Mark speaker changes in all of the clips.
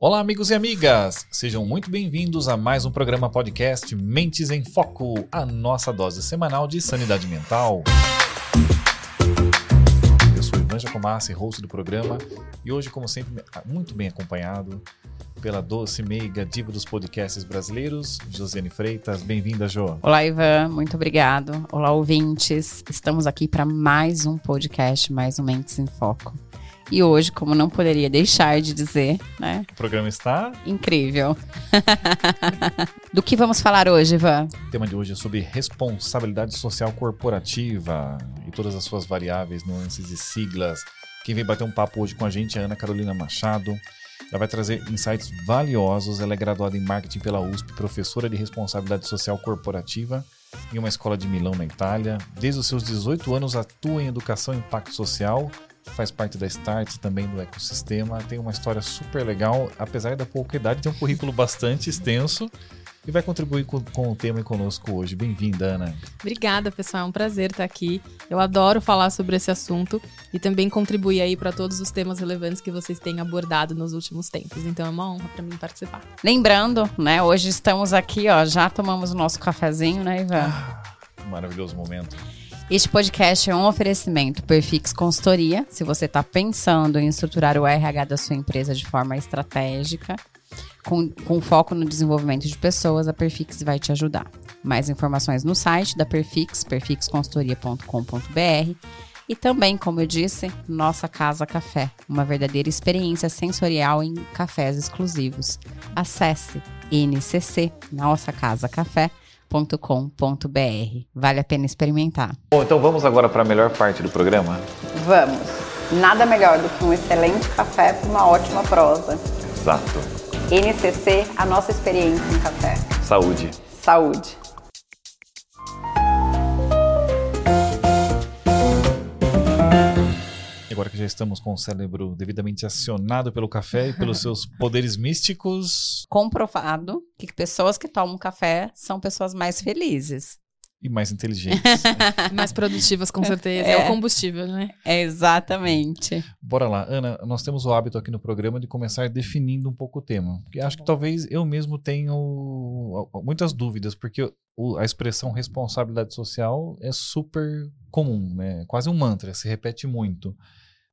Speaker 1: Olá, amigos e amigas! Sejam muito bem-vindos a mais um programa podcast Mentes em Foco, a nossa dose semanal de sanidade mental. Eu sou Ivan Jacomassi, host do programa, e hoje, como sempre, muito bem acompanhado pela doce, meiga, diva dos podcasts brasileiros, Josiane Freitas. Bem-vinda, Jo.
Speaker 2: Olá, Ivan. Muito obrigado. Olá, ouvintes. Estamos aqui para mais um podcast, mais um Mentes em Foco. E hoje, como não poderia deixar de dizer, né?
Speaker 1: O programa está
Speaker 2: incrível. Do que vamos falar hoje, Ivan?
Speaker 1: O tema de hoje é sobre responsabilidade social corporativa e todas as suas variáveis, nuances e siglas. Quem vem bater um papo hoje com a gente é a Ana Carolina Machado. Ela vai trazer insights valiosos. Ela é graduada em marketing pela USP, professora de responsabilidade social corporativa em uma escola de Milão, na Itália. Desde os seus 18 anos atua em educação e impacto social faz parte da Start também do ecossistema, tem uma história super legal, apesar da pouca idade, tem um currículo bastante extenso e vai contribuir com, com o tema conosco hoje. Bem-vinda, Ana.
Speaker 3: Obrigada, pessoal. É um prazer estar aqui. Eu adoro falar sobre esse assunto e também contribuir aí para todos os temas relevantes que vocês têm abordado nos últimos tempos. Então é uma honra para mim participar.
Speaker 2: Lembrando, né? Hoje estamos aqui, ó, já tomamos o nosso cafezinho, né, Ivan? Ah,
Speaker 1: maravilhoso momento.
Speaker 2: Este podcast é um oferecimento Perfix Consultoria. Se você está pensando em estruturar o RH da sua empresa de forma estratégica, com, com foco no desenvolvimento de pessoas, a Perfix vai te ajudar. Mais informações no site da Perfix, perfixconsultoria.com.br e também, como eu disse, nossa Casa Café, uma verdadeira experiência sensorial em cafés exclusivos. Acesse NCC, Nossa Www.cafeinacultura.com.br. Vale a pena experimentar.
Speaker 1: Bom, então vamos agora para a melhor parte do programa?
Speaker 2: Vamos. Nada melhor do que um excelente café para uma ótima prosa.
Speaker 1: Exato.
Speaker 2: NCC, a nossa experiência em café.
Speaker 1: Saúde.
Speaker 2: Saúde.
Speaker 1: Agora que já estamos com o cérebro devidamente acionado pelo café e pelos seus poderes místicos.
Speaker 2: Comprovado que pessoas que tomam café são pessoas mais felizes.
Speaker 1: E mais inteligentes.
Speaker 3: mais produtivas, com certeza. É. é. o combustível, né?
Speaker 2: É exatamente.
Speaker 1: Bora lá. Ana, nós temos o hábito aqui no programa de começar definindo um pouco o tema. Porque acho que talvez eu mesmo tenho muitas dúvidas, porque a expressão responsabilidade social é super comum, né? Quase um mantra, se repete muito.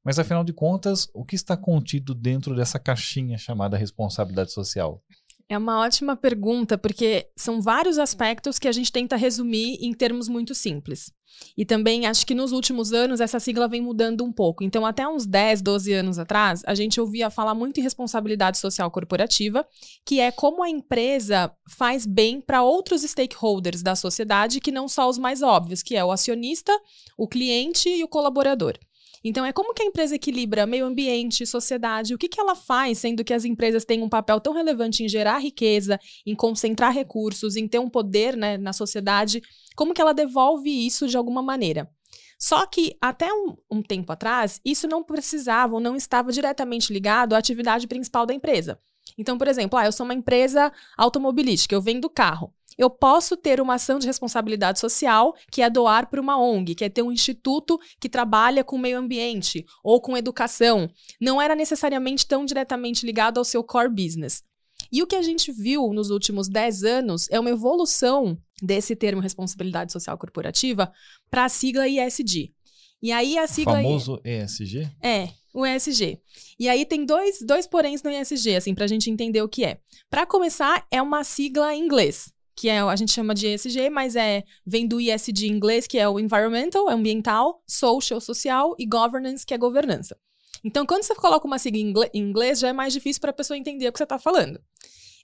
Speaker 1: Mas afinal de contas, o que está contido dentro dessa caixinha chamada responsabilidade social?
Speaker 3: É uma ótima pergunta, porque são vários aspectos que a gente tenta resumir em termos muito simples. E também acho que nos últimos anos essa sigla vem mudando um pouco. Então, até uns 10, 12 anos atrás, a gente ouvia falar muito em responsabilidade social corporativa, que é como a empresa faz bem para outros stakeholders da sociedade que não só os mais óbvios, que é o acionista, o cliente e o colaborador. Então, é como que a empresa equilibra meio ambiente, sociedade, o que, que ela faz, sendo que as empresas têm um papel tão relevante em gerar riqueza, em concentrar recursos, em ter um poder né, na sociedade, como que ela devolve isso de alguma maneira? Só que até um, um, tempo atrás, isso não precisava ou não estava diretamente ligado à atividade principal da empresa. Então, por exemplo, ah, eu sou uma empresa automobilística, eu vendo carro eu posso ter uma ação de responsabilidade social, que é doar para uma ONG, que é ter um instituto que trabalha com meio ambiente ou com educação. Não era necessariamente tão diretamente ligado ao seu core business. E o que a gente viu nos últimos 10 anos é uma evolução desse termo responsabilidade social corporativa para a sigla ISD. E aí a sigla.
Speaker 1: O famoso ESG?
Speaker 3: É, o ESG. E aí tem dois, dois poréns no ESG, assim, para a gente entender o que é. Para começar, é uma sigla em inglês que é, a gente chama de ESG, mas é vem do ISD em inglês, que é o environmental, ambiental, social, social e governance, que é governança. Então, quando você coloca uma sigla em inglês, já é mais difícil para a pessoa entender o que você está falando.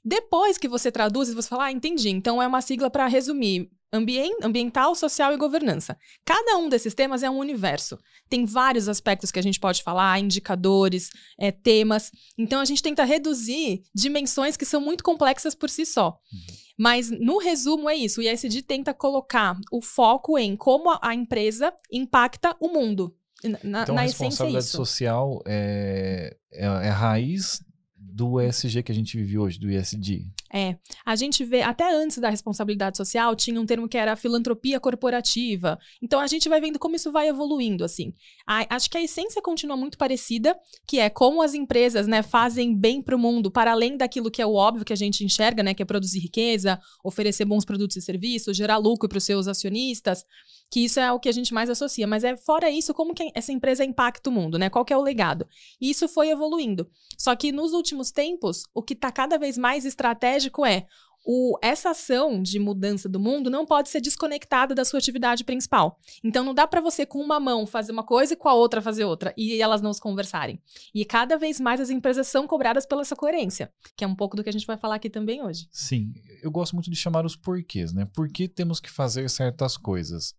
Speaker 3: Depois que você traduz, você fala, ah, entendi. Então é uma sigla para resumir ambient, ambiental, social e governança. Cada um desses temas é um universo. Tem vários aspectos que a gente pode falar, indicadores, é, temas. Então a gente tenta reduzir dimensões que são muito complexas por si só. Uhum. Mas no resumo é isso. O ISD tenta colocar o foco em como a empresa impacta o mundo.
Speaker 1: Na, então, na a responsabilidade essência é social é, é, é a raiz do ESG que a gente vive hoje, do ISD.
Speaker 3: É, a gente vê, até antes da responsabilidade social, tinha um termo que era filantropia corporativa. Então a gente vai vendo como isso vai evoluindo, assim. A, acho que a essência continua muito parecida, que é como as empresas, né, fazem bem para o mundo, para além daquilo que é o óbvio que a gente enxerga, né, que é produzir riqueza, oferecer bons produtos e serviços, gerar lucro para os seus acionistas que isso é o que a gente mais associa. Mas é fora isso, como que essa empresa impacta o mundo, né? Qual que é o legado? E isso foi evoluindo. Só que nos últimos tempos, o que está cada vez mais estratégico é o, essa ação de mudança do mundo não pode ser desconectada da sua atividade principal. Então não dá para você com uma mão fazer uma coisa e com a outra fazer outra e elas não se conversarem. E cada vez mais as empresas são cobradas pela essa coerência, que é um pouco do que a gente vai falar aqui também hoje.
Speaker 1: Sim, eu gosto muito de chamar os porquês, né? Por que temos que fazer certas coisas?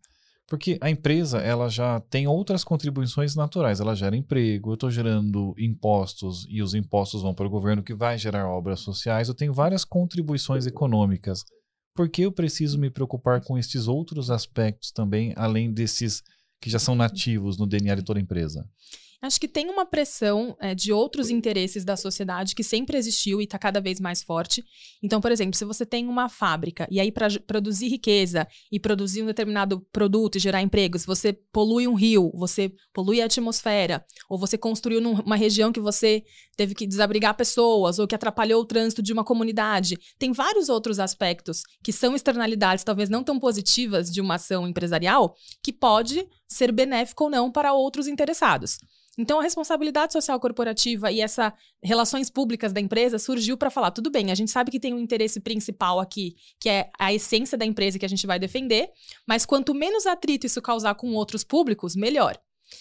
Speaker 1: Porque a empresa ela já tem outras contribuições naturais, ela gera emprego, eu estou gerando impostos e os impostos vão para o governo que vai gerar obras sociais, eu tenho várias contribuições econômicas. Por que eu preciso me preocupar com estes outros aspectos também, além desses que já são nativos no DNA de toda empresa?
Speaker 3: Acho que tem uma pressão é, de outros interesses da sociedade que sempre existiu e está cada vez mais forte. Então, por exemplo, se você tem uma fábrica e aí para produzir riqueza e produzir um determinado produto e gerar empregos, você polui um rio, você polui a atmosfera, ou você construiu numa região que você teve que desabrigar pessoas ou que atrapalhou o trânsito de uma comunidade. Tem vários outros aspectos que são externalidades talvez não tão positivas de uma ação empresarial que pode ser benéfico ou não para outros interessados. Então, a responsabilidade social corporativa e essa relações públicas da empresa surgiu para falar: tudo bem, a gente sabe que tem um interesse principal aqui, que é a essência da empresa que a gente vai defender, mas quanto menos atrito isso causar com outros públicos, melhor.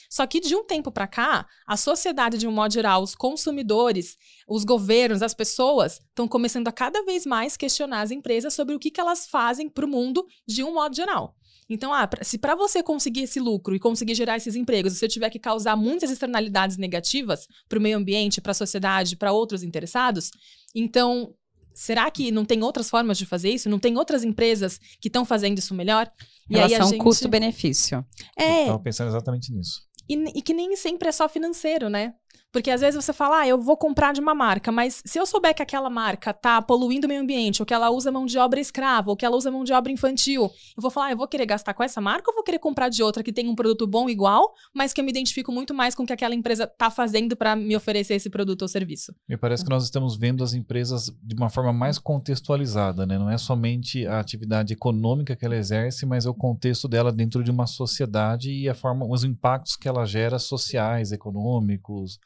Speaker 3: Só que de um tempo para cá, a sociedade, de um modo geral, os consumidores, os governos, as pessoas, estão começando a cada vez mais questionar as empresas sobre o que, que elas fazem para o mundo de um modo geral. Então, ah, se para você conseguir esse lucro e conseguir gerar esses empregos, você tiver que causar muitas externalidades negativas para o meio ambiente, para a sociedade, para outros interessados, então será que não tem outras formas de fazer isso? Não tem outras empresas que estão fazendo isso melhor?
Speaker 2: E Relação aí a gente... custo-benefício.
Speaker 1: É. Estava pensando exatamente nisso.
Speaker 3: E, e, que nem sempre é só financeiro, né? Porque às vezes você fala, ah, eu vou comprar de uma marca, mas se eu souber que aquela marca tá poluindo o meio ambiente, ou que ela usa mão de obra escrava, ou que ela usa mão de obra infantil, eu vou falar, ah, eu vou querer gastar com essa marca ou vou querer comprar de outra que tem um produto bom igual, mas que eu me identifico muito mais com o que aquela empresa tá fazendo para me oferecer esse produto ou serviço?
Speaker 1: Me parece que nós estamos vendo as empresas de uma forma mais contextualizada, né? Não é somente a atividade econômica que ela exerce, mas é o contexto dela dentro de uma sociedade e a forma, os impactos que ela gera sociais, econômicos,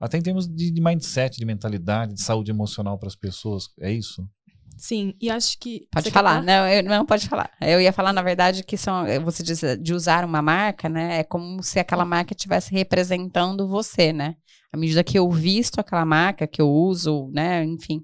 Speaker 1: até em termos de, de mindset, de mentalidade, de saúde emocional para as pessoas. É isso?
Speaker 3: Sim, e acho que.
Speaker 2: Pode falar, não, eu, não, pode falar. Eu ia falar, na verdade, que são, você diz de usar uma marca, né? É como se aquela marca estivesse representando você, né? À medida que eu visto aquela marca, que eu uso, né? Enfim,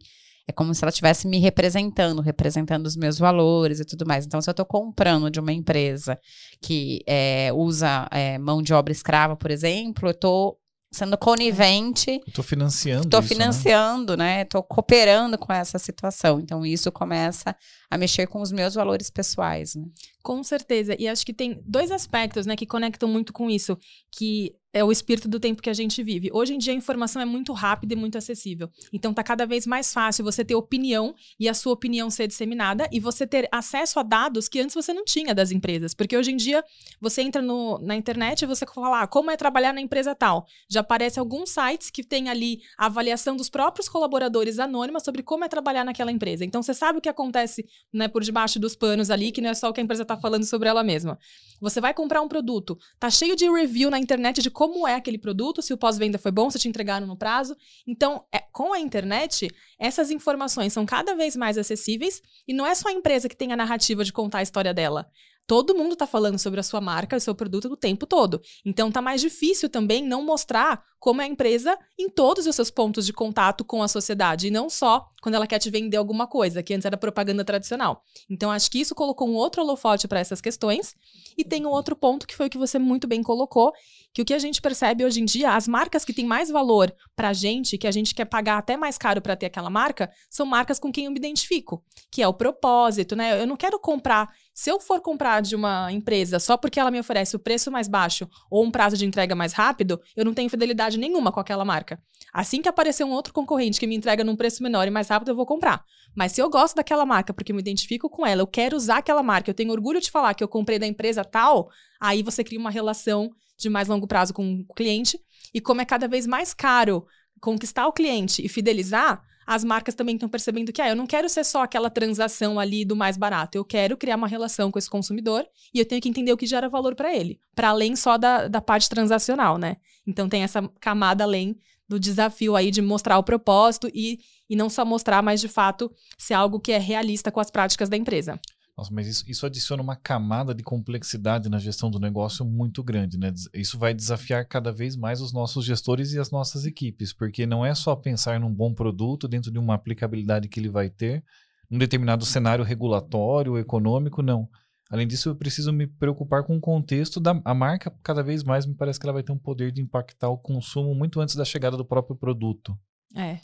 Speaker 2: é como se ela estivesse me representando, representando os meus valores e tudo mais. Então, se eu estou comprando de uma empresa que é, usa é, mão de obra escrava, por exemplo, eu estou sendo conivente.
Speaker 1: Estou financiando.
Speaker 2: Estou né? financiando, né? Estou né? cooperando com essa situação. Então, isso começa a mexer com os meus valores pessoais. Né?
Speaker 3: Com certeza. E acho que tem dois aspectos né, que conectam muito com isso. Que é o espírito do tempo que a gente vive. Hoje em dia a informação é muito rápida e muito acessível. Então tá cada vez mais fácil você ter opinião e a sua opinião ser disseminada e você ter acesso a dados que antes você não tinha das empresas. Porque hoje em dia você entra no, na internet e você fala ah, como é trabalhar na empresa tal. Já aparece alguns sites que tem ali a avaliação dos próprios colaboradores anônima sobre como é trabalhar naquela empresa. Então você sabe o que acontece né, por debaixo dos panos ali, que não é só o que a empresa está falando sobre ela mesma. Você vai comprar um produto, tá cheio de review na internet de como como é aquele produto, se o pós-venda foi bom, se te entregaram no prazo. Então, é, com a internet, essas informações são cada vez mais acessíveis e não é só a empresa que tem a narrativa de contar a história dela. Todo mundo está falando sobre a sua marca, o seu produto o tempo todo. Então tá mais difícil também não mostrar como é a empresa em todos os seus pontos de contato com a sociedade, e não só quando ela quer te vender alguma coisa, que antes era propaganda tradicional. Então acho que isso colocou um outro holofote para essas questões. E tem um outro ponto que foi o que você muito bem colocou, que o que a gente percebe hoje em dia, as marcas que têm mais valor para a gente, que a gente quer pagar até mais caro para ter aquela marca, são marcas com quem eu me identifico, que é o propósito, né? Eu não quero comprar se eu for comprar de uma empresa só porque ela me oferece o preço mais baixo ou um prazo de entrega mais rápido, eu não tenho fidelidade nenhuma com aquela marca. Assim que aparecer um outro concorrente que me entrega num preço menor e mais rápido, eu vou comprar. Mas se eu gosto daquela marca porque me identifico com ela, eu quero usar aquela marca, eu tenho orgulho de falar que eu comprei da empresa tal, aí você cria uma relação de mais longo prazo com o cliente. E como é cada vez mais caro conquistar o cliente e fidelizar, as marcas também estão percebendo que ah, eu não quero ser só aquela transação ali do mais barato, eu quero criar uma relação com esse consumidor e eu tenho que entender o que gera valor para ele, para além só da, da parte transacional, né? Então tem essa camada além do desafio aí de mostrar o propósito e, e não só mostrar, mas de fato ser algo que é realista com as práticas da empresa.
Speaker 1: Nossa, mas isso, isso adiciona uma camada de complexidade na gestão do negócio muito grande, né? Isso vai desafiar cada vez mais os nossos gestores e as nossas equipes, porque não é só pensar num bom produto dentro de uma aplicabilidade que ele vai ter, num determinado cenário regulatório, econômico, não. Além disso, eu preciso me preocupar com o contexto da a marca, cada vez mais me parece que ela vai ter um poder de impactar o consumo muito antes da chegada do próprio produto.
Speaker 3: É.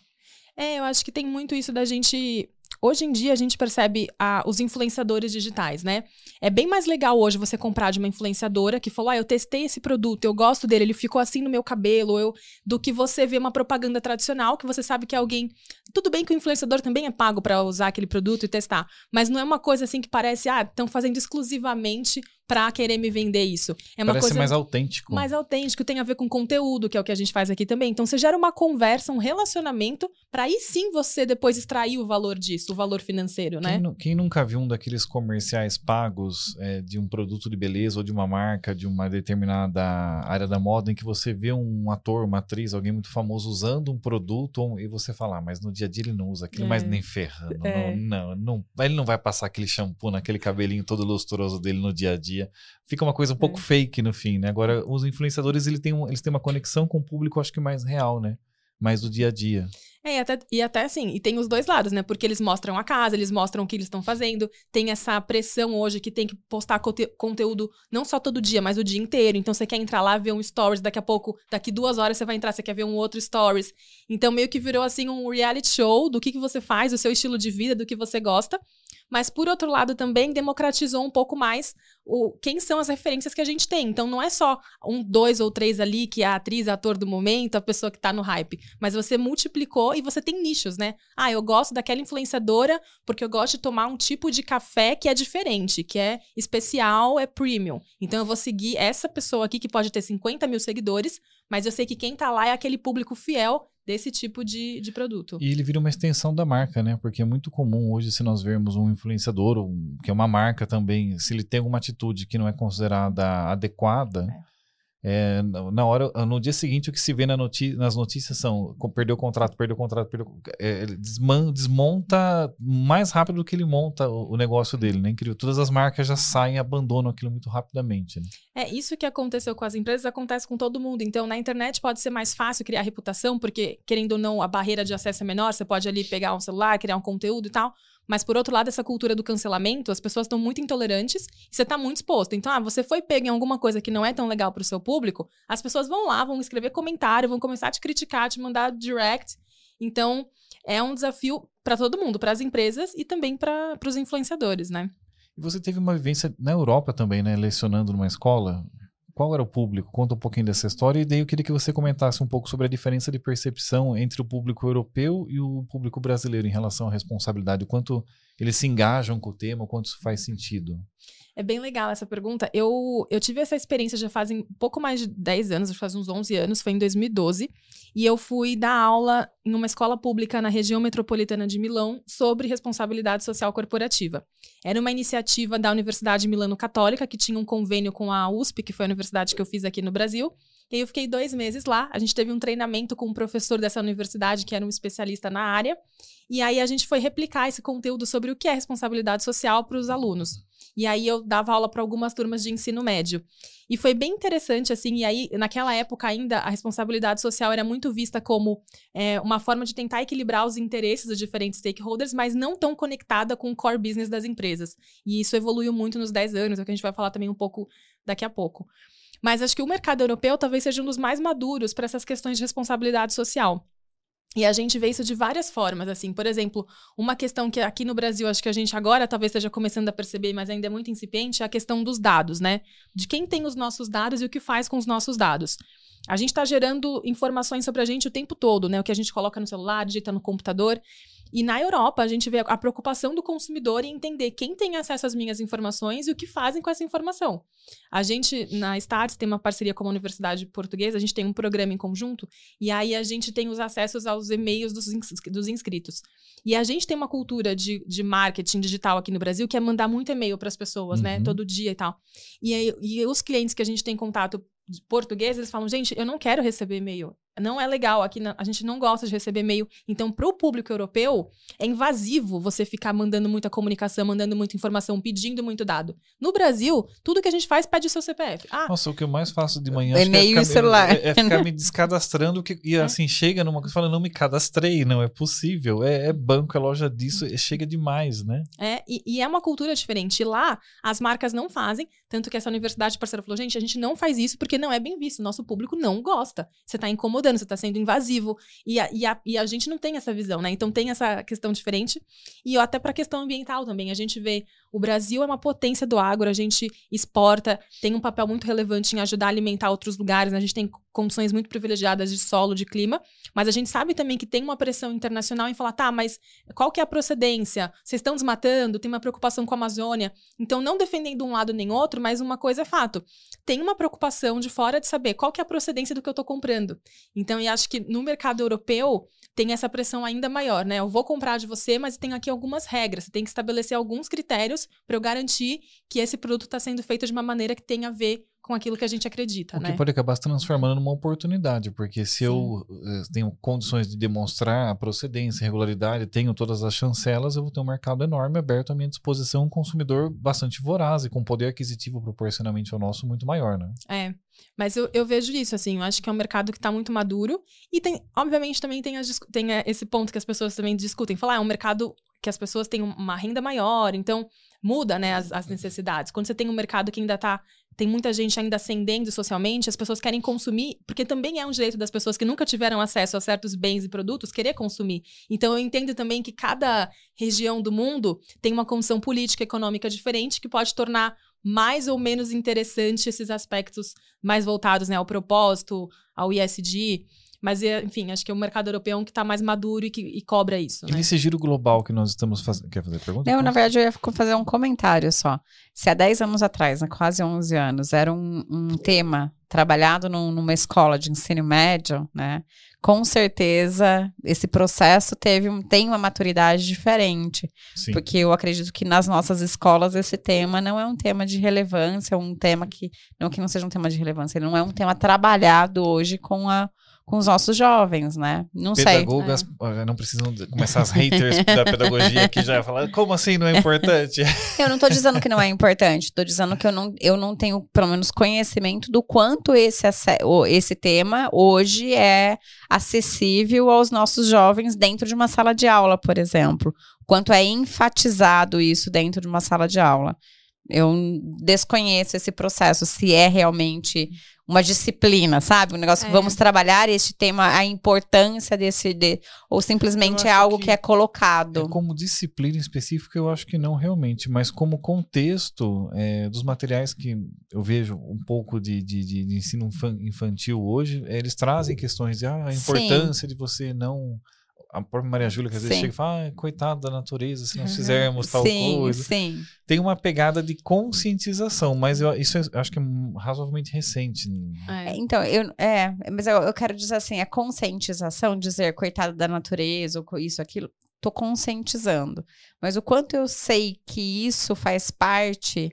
Speaker 3: É, eu acho que tem muito isso da gente Hoje em dia a gente percebe ah, os influenciadores digitais, né? É bem mais legal hoje você comprar de uma influenciadora que falou: ah, eu testei esse produto, eu gosto dele, ele ficou assim no meu cabelo, eu, do que você ver uma propaganda tradicional que você sabe que alguém. Tudo bem que o influenciador também é pago para usar aquele produto e testar, mas não é uma coisa assim que parece, ah, estão fazendo exclusivamente pra querer me vender isso. É uma
Speaker 1: Parece
Speaker 3: coisa
Speaker 1: mais autêntico.
Speaker 3: mais autêntico, tem a ver com conteúdo, que é o que a gente faz aqui também. Então você gera uma conversa, um relacionamento, para aí sim você depois extrair o valor disso, o valor financeiro, né?
Speaker 1: Quem, quem nunca viu um daqueles comerciais pagos é, de um produto de beleza ou de uma marca, de uma determinada área da moda, em que você vê um ator, uma atriz, alguém muito famoso usando um produto e você fala, ah, mas no dia a dia ele não usa aquilo,
Speaker 3: É.
Speaker 1: mas nem ferrando.
Speaker 3: É.
Speaker 1: Não, não, não, ele não vai passar aquele shampoo naquele cabelinho todo lustroso dele no dia a dia. Fica uma coisa um pouco
Speaker 3: É.
Speaker 1: fake no fim, né? Agora, os influenciadores, ele tem um- eles têm uma conexão com o público, acho que mais real, né? Mais do dia a dia.
Speaker 3: É, e até, e até assim, e tem os dois lados, né? Porque eles mostram a casa, eles mostram o que eles estão fazendo. Tem essa pressão hoje que tem que postar conte- conteúdo não só todo dia, mas o dia inteiro. Então você quer entrar lá, ver um stories, daqui a pouco, daqui duas horas você vai entrar, você quer ver um outro stories. Então meio que virou assim um reality show do que, que você faz, do seu estilo de vida, do que você gosta. Mas por outro lado também democratizou um pouco mais o quem são as referências que a gente tem. Então não é só um, dois ou três ali que é a atriz, ator do momento, a pessoa que tá no hype, mas você multiplicou e você tem nichos, né? Ah, eu gosto daquela influenciadora porque eu gosto de tomar um tipo de café que é diferente, que é especial, é premium. Então eu vou seguir essa pessoa aqui que pode ter 50 mil seguidores, mas eu sei que quem tá lá é aquele público fiel desse tipo de, de produto.
Speaker 1: E ele vira uma extensão da marca, né? Porque é muito comum hoje, se nós vermos um influenciador, um- que é uma marca também, se ele tem alguma atitude que não é considerada adequada, é, na na hora, no dia seguinte, o que se vê na nas notícias são perdeu o contrato, perdeu o contrato, perdeu. é, ele desman- desmonta mais rápido do que ele monta o, o negócio dele, né? Incrível. Todas as marcas já saem e abandonam aquilo muito rapidamente, né?
Speaker 3: É, isso que aconteceu com as empresas acontece com todo mundo. Então, na internet pode ser mais fácil criar reputação, porque, querendo ou não, a barreira de acesso é menor, você pode ali pegar um celular, criar um conteúdo e tal. Mas, por outro lado, essa cultura do cancelamento, as pessoas estão muito intolerantes e você está muito exposto. Então, ah, você foi pego em alguma coisa que não é tão legal para o seu público, as pessoas vão lá, vão escrever comentário, vão começar a te criticar, te mandar direct. Então, é um desafio para todo mundo, para as empresas e também para os influenciadores, né?
Speaker 1: E você teve uma vivência na Europa também, né? Lecionando numa escola. Qual era o público? Conta um pouquinho dessa história e daí eu queria que você comentasse um pouco sobre a diferença de percepção entre o público europeu e o público brasileiro em relação à responsabilidade, o quanto eles se engajam com o tema, o quanto isso faz sentido.
Speaker 3: É bem legal essa pergunta. Eu, eu tive essa experiência já fazem pouco mais de 10 anos, acho que faz uns 11 anos, foi em 2012. E eu fui dar aula em uma escola pública na região metropolitana de Milão sobre responsabilidade social corporativa. Era uma iniciativa da Universidade Milano Católica, que tinha um convênio com a USP, que foi a universidade que eu fiz aqui no Brasil. E eu fiquei dois meses lá. A gente teve um treinamento com um professor dessa universidade, que era um especialista na área. E aí a gente foi replicar esse conteúdo sobre o que é responsabilidade social para os alunos. E aí eu dava aula para algumas turmas de ensino médio. E foi bem interessante, assim, e aí, naquela época ainda, a responsabilidade social era muito vista como é, uma forma de tentar equilibrar os interesses dos diferentes stakeholders, mas não tão conectada com o core business das empresas. E isso evoluiu muito nos 10 anos, é o que a gente vai falar também um pouco daqui a pouco. Mas acho que o mercado europeu talvez seja um dos mais maduros para essas questões de responsabilidade social. E a gente vê isso de várias formas, assim. Por exemplo, uma questão que aqui no Brasil acho que a gente agora talvez esteja começando a perceber, mas ainda é muito incipiente, é a questão dos dados, né? De quem tem os nossos dados e o que faz com os nossos dados. A gente está gerando informações sobre a gente o tempo todo, né? O que a gente coloca no celular, digita no computador. E na Europa, a gente vê a preocupação do consumidor em entender quem tem acesso às minhas informações e o que fazem com essa informação. A gente, na Starts, tem uma parceria com a Universidade Portuguesa, a gente tem um programa em conjunto, e aí a gente tem os acessos aos e-mails dos, ins dos inscritos. E a gente tem uma cultura de, de marketing digital aqui no Brasil que é mandar muito e-mail para as pessoas, né? uhum. né? Todo dia e tal. E, aí, e os clientes que a gente tem contato português, eles falam, gente, eu não quero receber e-mail não é legal. Aqui a gente não gosta de receber e-mail. Então, para o público europeu, é invasivo você ficar mandando muita comunicação, mandando muita informação, pedindo muito dado. No Brasil, tudo que a gente faz pede o seu CPF.
Speaker 1: Ah, Nossa, o que eu mais faço de manhã
Speaker 2: é e-mail
Speaker 1: é
Speaker 2: e celular.
Speaker 1: É, é, ficar me descadastrando que, e é. assim, chega numa coisa e fala, não me cadastrei, não é possível. É, é banco, é loja disso, é, chega demais, né?
Speaker 3: É, e, e, é uma cultura diferente. E lá, as marcas não fazem, tanto que essa universidade parceira falou, gente, a gente não faz isso porque não é bem visto. Nosso público não gosta. Você está incomodando incomodando, você está sendo invasivo. E a, e, a, e a gente não tem essa visão, né? Então tem essa questão diferente. E até para a questão ambiental também. A gente vê o Brasil é uma potência do agro, a gente exporta, tem um papel muito relevante em ajudar a alimentar outros lugares, né? a gente tem condições muito privilegiadas de solo, de clima, mas a gente sabe também que tem uma pressão internacional em falar, tá, mas qual que é a procedência? Vocês estão desmatando? Tem uma preocupação com a Amazônia? Então, não defendendo um lado nem outro, mas uma coisa é fato. Tem uma preocupação de fora de saber qual que é a procedência do que eu estou comprando. Então, e acho que no mercado europeu, tem essa pressão ainda maior, né? Eu vou comprar de você, mas tem aqui algumas regras. Você tem que estabelecer alguns critérios para eu garantir que esse produto está sendo feito de uma maneira que tenha a ver com aquilo que a gente acredita,
Speaker 1: o
Speaker 3: né?
Speaker 1: que pode acabar se transformando numa oportunidade, porque se Sim. eu eh, tenho condições de demonstrar a procedência, regularidade, tenho todas as chancelas, eu vou ter um mercado enorme aberto à minha disposição, um consumidor bastante voraz e com poder aquisitivo proporcionalmente ao nosso muito maior, né?
Speaker 3: É, mas eu, eu vejo isso, assim, eu acho que é um mercado que está muito maduro e tem, obviamente, também tem, as, tem esse ponto que as pessoas também discutem, falar, ah, é um mercado que as pessoas têm uma renda maior, então muda, né, as, as necessidades. Quando você tem um mercado que ainda está tem muita gente ainda ascendendo socialmente, as pessoas querem consumir, porque também é um direito das pessoas que nunca tiveram acesso a certos bens e produtos querer consumir. Então eu entendo também que cada região do mundo tem uma condição política e econômica diferente que pode tornar mais ou menos interessante esses aspectos mais voltados né, ao propósito, ao ISD. Mas, é, enfim, acho que é o mercado europeu é que está mais maduro e que e cobra isso.
Speaker 1: E
Speaker 3: né?
Speaker 1: nesse giro global que nós estamos fazendo. Quer fazer pergunta?
Speaker 2: Não, na verdade, eu ia fazer um comentário só. Se há 10 anos atrás, né, quase 11 anos, era um, um tema trabalhado num, numa escola de ensino médio, né? Com certeza esse processo teve tem uma maturidade diferente. Sim. Porque eu acredito que nas nossas escolas esse tema não é um tema de relevância, é um tema que. Não que não seja um tema de relevância, ele não é um tema trabalhado hoje com a com os nossos jovens, né? Não
Speaker 1: Pedagogas,
Speaker 2: sei.
Speaker 1: É. não precisam começar as haters da pedagogia que já falar, como assim não é importante?
Speaker 2: eu não estou dizendo que não é importante, estou dizendo que eu não, eu não tenho, pelo menos, conhecimento do quanto esse, esse tema hoje é acessível aos nossos jovens dentro de uma sala de aula, por exemplo. Quanto é enfatizado isso dentro de uma sala de aula. Eu desconheço esse processo, se é realmente uma disciplina, sabe? Um negócio é. que vamos trabalhar este tema, a importância desse, de, ou simplesmente é algo que, que, é colocado.
Speaker 1: É como disciplina específica, eu acho que não realmente, mas como contexto é, dos materiais que eu vejo um pouco de, de, de, de ensino infantil hoje, eles trazem questões de ah, a importância Sim. de você não a própria Maria Júlia, que às vezes sim. chega e fala, ah, coitado da natureza, se nós fizermos tal
Speaker 2: sim,
Speaker 1: coisa.
Speaker 2: Sim.
Speaker 1: Tem uma pegada de conscientização, mas eu, isso eu acho que é razoavelmente recente.
Speaker 2: É. Então, eu, é, mas eu, eu quero dizer assim, a conscientização, dizer coitado da natureza, ou isso, aquilo, tô conscientizando. Mas o quanto eu sei que isso faz parte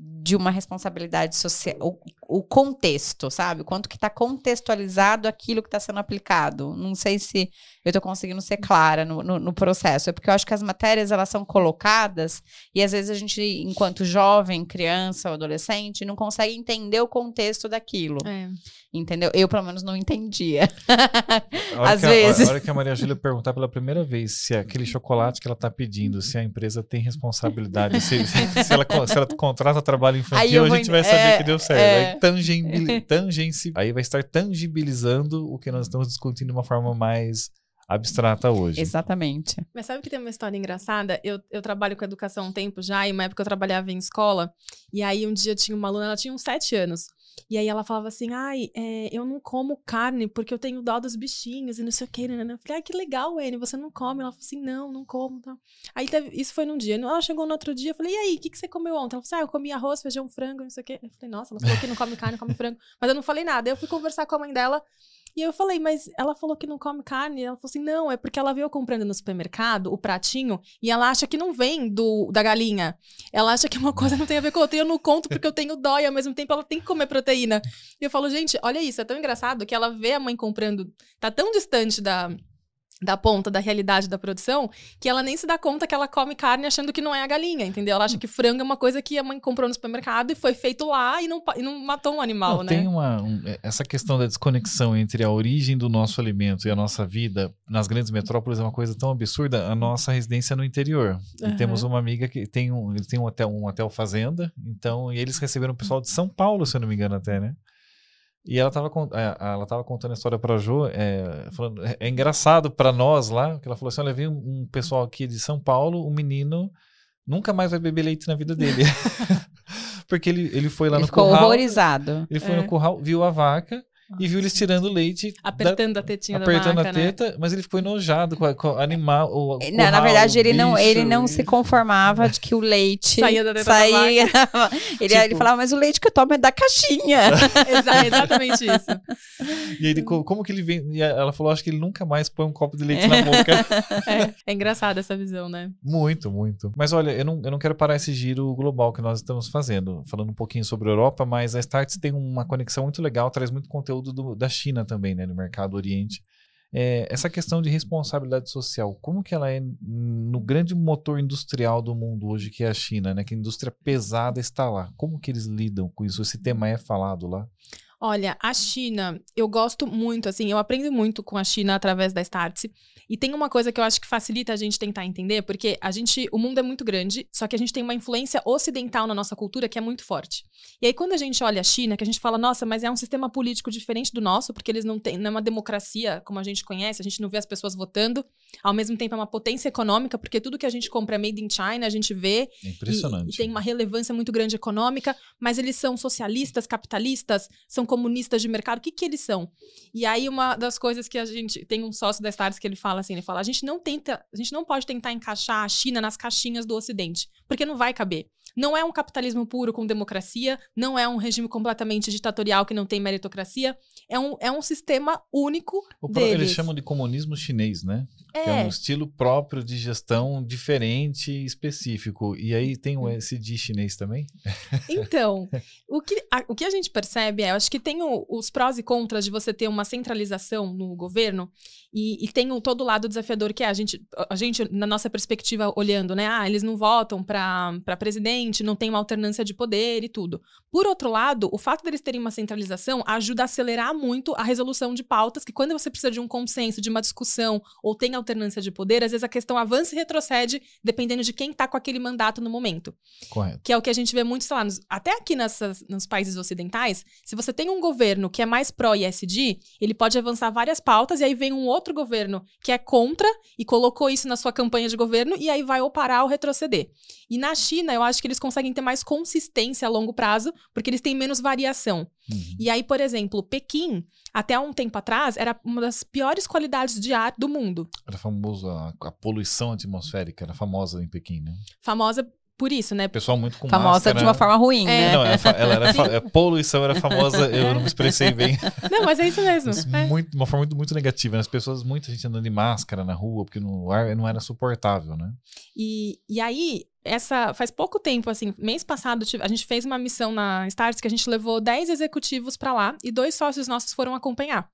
Speaker 2: de uma responsabilidade social, o, o contexto, sabe? O quanto que está contextualizado aquilo que está sendo aplicado. Não sei se eu estou conseguindo ser clara no, no, no, processo. É porque eu acho que as matérias, elas são colocadas e às vezes a gente, enquanto jovem, criança ou adolescente, não consegue entender o contexto daquilo. É. Entendeu? Eu, pelo menos, não entendia. Às vezes.
Speaker 1: A, a hora que a Maria Júlia perguntar pela primeira vez se aquele chocolate que ela está pedindo, se a empresa tem responsabilidade, se, se, ela, se ela contrata trabalho infantil, a gente vou, vai saber é, que deu certo. É, aí, tangibil, tangenci, aí vai estar tangibilizando o que nós estamos discutindo de uma forma mais abstrata hoje.
Speaker 2: Exatamente.
Speaker 3: Mas sabe que tem uma história engraçada? Eu, eu trabalho com educação há um tempo já, e uma época eu trabalhava em escola, e aí um dia tinha uma aluna, ela tinha uns sete anos. E aí ela falava assim, ai, é, eu não como carne porque eu tenho dó dos bichinhos e não sei o que. Né? Eu falei, ai, que legal, Anne, você não come? Ela falou assim, não, não como. Tá. Aí teve, isso foi num dia. Ela chegou no outro dia, eu falei, e aí, o que, que você comeu ontem? Ela falou assim, ah, eu comi arroz, feijão, frango, não sei o que. Eu falei, nossa, ela falou que não come carne, come frango. Mas eu não falei nada. Eu fui conversar com a mãe dela, e eu falei, mas ela falou que não come carne. Ela falou assim: não, é porque ela veio comprando no supermercado o pratinho e ela acha que não vem do da galinha. Ela acha que uma coisa não tem a ver com outra. E eu não conto porque eu tenho dó e ao mesmo tempo ela tem que comer proteína. E eu falo, gente, olha isso, é tão engraçado que ela vê a mãe comprando, tá tão distante da, da ponta da realidade da produção, que ela nem se dá conta que ela come carne achando que não é a galinha, entendeu? Ela acha que frango é uma coisa que a mãe comprou no supermercado e foi feito lá e não, e não matou um animal,
Speaker 1: não,
Speaker 3: né?
Speaker 1: Tem uma, um, é, essa questão da desconexão entre a origem do nosso alimento e a nossa vida nas grandes metrópoles é uma coisa tão absurda. A nossa residência é no interior. Uhum. E temos uma amiga que tem um, ele tem um hotel, um hotel fazenda, então, e eles receberam o pessoal de São Paulo, se eu não me engano até, né? E ela estava é, ela tava contando a história para a Jo, é, falando, é, é engraçado para nós lá, que ela falou assim: olha, veio um, pessoal aqui de São Paulo, um menino nunca mais vai beber leite na vida dele. Porque ele, ele foi lá
Speaker 2: ele
Speaker 1: no
Speaker 2: ficou
Speaker 1: curral.
Speaker 2: horrorizado.
Speaker 1: Ele foi é. no curral, viu a vaca, e viu eles tirando leite.
Speaker 3: Apertando da, a tetinha
Speaker 1: Apertando
Speaker 3: da vaca,
Speaker 1: a teta,
Speaker 3: né?
Speaker 1: mas ele ficou enojado com, a, com o animal. O,
Speaker 2: não, curral, na verdade, ele não, ele não se conformava de que o leite
Speaker 3: saía da teta
Speaker 2: saía.
Speaker 3: Da vaca.
Speaker 2: ele, tipo... ele falava, mas o leite que eu tomo é da caixinha.
Speaker 3: exatamente isso.
Speaker 1: E ele, como que ele vem? E ela falou, acho que ele nunca mais põe um copo de leite na boca.
Speaker 3: É, é engraçado essa visão, né?
Speaker 1: Muito, muito. Mas olha, eu não, eu não quero parar esse giro global que nós estamos fazendo, falando um pouquinho sobre a Europa, mas a Starts tem uma conexão muito legal, traz muito conteúdo do, da China China também, né, no mercado Oriente. É, essa questão de responsabilidade social, como que ela é no grande motor industrial do mundo hoje, que é a China, né? Que a indústria pesada está lá. Como que eles lidam com isso? Esse tema é falado lá?
Speaker 3: Olha, a China, eu gosto muito, assim, eu aprendo muito com a China através da Startse. E tem uma coisa que eu acho que facilita a gente tentar entender, porque a gente, o mundo é muito grande, só que a gente tem uma influência ocidental na nossa cultura que é muito forte. E aí quando a gente olha a China, que a gente fala, nossa, mas é um sistema político diferente do nosso, porque eles não têm, não é uma democracia como a gente conhece, a gente não vê as pessoas votando. Ao mesmo tempo é uma potência econômica, porque tudo que a gente compra é made in China, a gente vê.
Speaker 1: É impressionante.
Speaker 3: E, e tem uma relevância muito grande econômica, mas eles são socialistas, capitalistas, são comunistas de mercado. O que que eles são? E aí uma das coisas que a gente tem um sócio da Stars que ele fala assim, ele fala, a gente não tenta, a gente não pode tentar encaixar a China nas caixinhas do Ocidente, porque não vai caber. Não é um capitalismo puro com democracia, não é um regime completamente ditatorial que não tem meritocracia, é um, é um sistema único.
Speaker 1: Eles chamam de comunismo chinês, né?
Speaker 3: É.
Speaker 1: Que é um estilo próprio de gestão diferente e específico. E aí tem o SD chinês também?
Speaker 3: Então, o que a, o que a gente percebe é, eu acho que tem o, os prós e contras de você ter uma centralização no governo e, e tem o, todo o lado desafiador que é a gente, a gente, na nossa perspectiva, olhando, né? Ah, eles não votam para presidente, não tem uma alternância de poder e tudo. Por outro lado, o fato deles terem uma centralização ajuda a acelerar muito a resolução de pautas, que quando você precisa de um consenso, de uma discussão, ou tem alternância de poder, às vezes a questão avança e retrocede, dependendo de quem está com aquele mandato no momento.
Speaker 1: Correto.
Speaker 3: Que é o que a gente vê muito, sei lá, nos, até aqui nessas, nos países ocidentais, se você tem um governo que é mais pró-ISD, ele pode avançar várias pautas, e aí vem um outro governo que é contra e colocou isso na sua campanha de governo, e aí vai ou parar ou retroceder. E na China, eu acho que eles conseguem ter mais consistência a longo prazo, porque eles têm menos variação. Uhum. E aí, por exemplo, Pequim, até um tempo atrás, era uma das piores qualidades de ar do mundo.
Speaker 1: Era famoso a, a poluição atmosférica, era famosa em Pequim, né?
Speaker 3: Famosa por isso, né?
Speaker 1: Pessoal muito com
Speaker 2: Famosa
Speaker 1: máscara.
Speaker 2: de uma forma ruim,
Speaker 3: É.
Speaker 2: né?
Speaker 1: Não, ela, era fa- a poluição era famosa, eu não me expressei bem.
Speaker 3: Não, mas é isso mesmo.
Speaker 1: Mas
Speaker 3: É.
Speaker 1: muito, de uma forma muito, muito negativa. né? As pessoas, muita gente andando de máscara na rua, porque no, o ar não era suportável, né?
Speaker 3: E, e aí, essa faz pouco tempo, assim, mês passado, a gente fez uma missão na Stars que a gente levou 10 executivos para lá e dois sócios nossos foram acompanhar.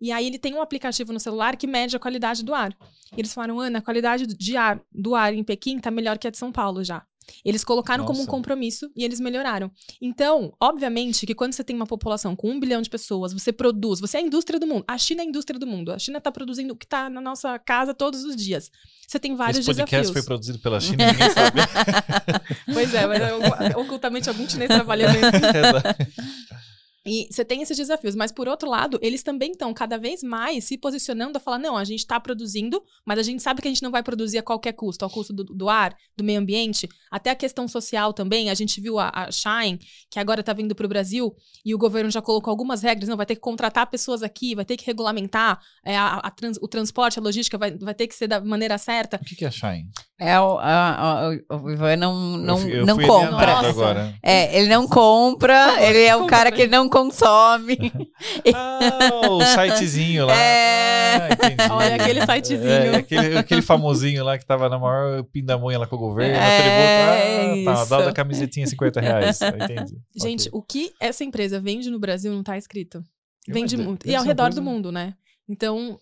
Speaker 3: E aí ele tem um aplicativo no celular que mede a qualidade do ar. E eles falaram, Ana, a qualidade de ar, do ar em Pequim tá melhor que a de São Paulo já. Eles colocaram como um
Speaker 1: Nossa.
Speaker 3: compromisso e eles melhoraram. Então, obviamente que quando você tem uma população com um bilhão de pessoas, você produz, você é a indústria do mundo. A China é a indústria do mundo. A China está produzindo o que está na nossa casa todos os dias. Você tem vários
Speaker 1: Esse podcast
Speaker 3: desafios.
Speaker 1: foi produzido pela China, ninguém sabe.
Speaker 3: Pois é, mas ocultamente algum chinês trabalhando. E você tem esses desafios, mas por outro lado, eles também estão cada vez mais se posicionando a falar: não, a gente está produzindo, mas a gente sabe que a gente não vai produzir a qualquer custo, ao custo do, do ar, do meio ambiente, até a questão social também. A gente viu a, a Shine, que agora está vindo para o Brasil, e o governo já colocou algumas regras: não, vai ter que contratar pessoas aqui, vai ter que regulamentar é, a, a trans, o transporte, a logística, vai, vai ter que ser da maneira certa.
Speaker 1: O que, que é Shine?
Speaker 2: É o, a, a, o Ivan não, não,
Speaker 1: eu, eu
Speaker 2: não compra.
Speaker 1: Agora.
Speaker 2: É, ele não compra, ele é o cara que não consome.
Speaker 1: ah, o sitezinho lá.
Speaker 2: É.
Speaker 1: Ah, entendi.
Speaker 3: Olha aquele sitezinho.
Speaker 1: É, aquele, aquele famosinho lá que tava na maior pindamonha lá com o governo.
Speaker 2: É,
Speaker 1: tributo. Ah, tá, dá da camisetinha 50 reais. Entendi.
Speaker 3: Gente,
Speaker 1: Ok.
Speaker 3: o que essa empresa vende no Brasil não tá escrito. Vende muito. E ao redor
Speaker 1: coisa-
Speaker 3: do mundo, né? Então,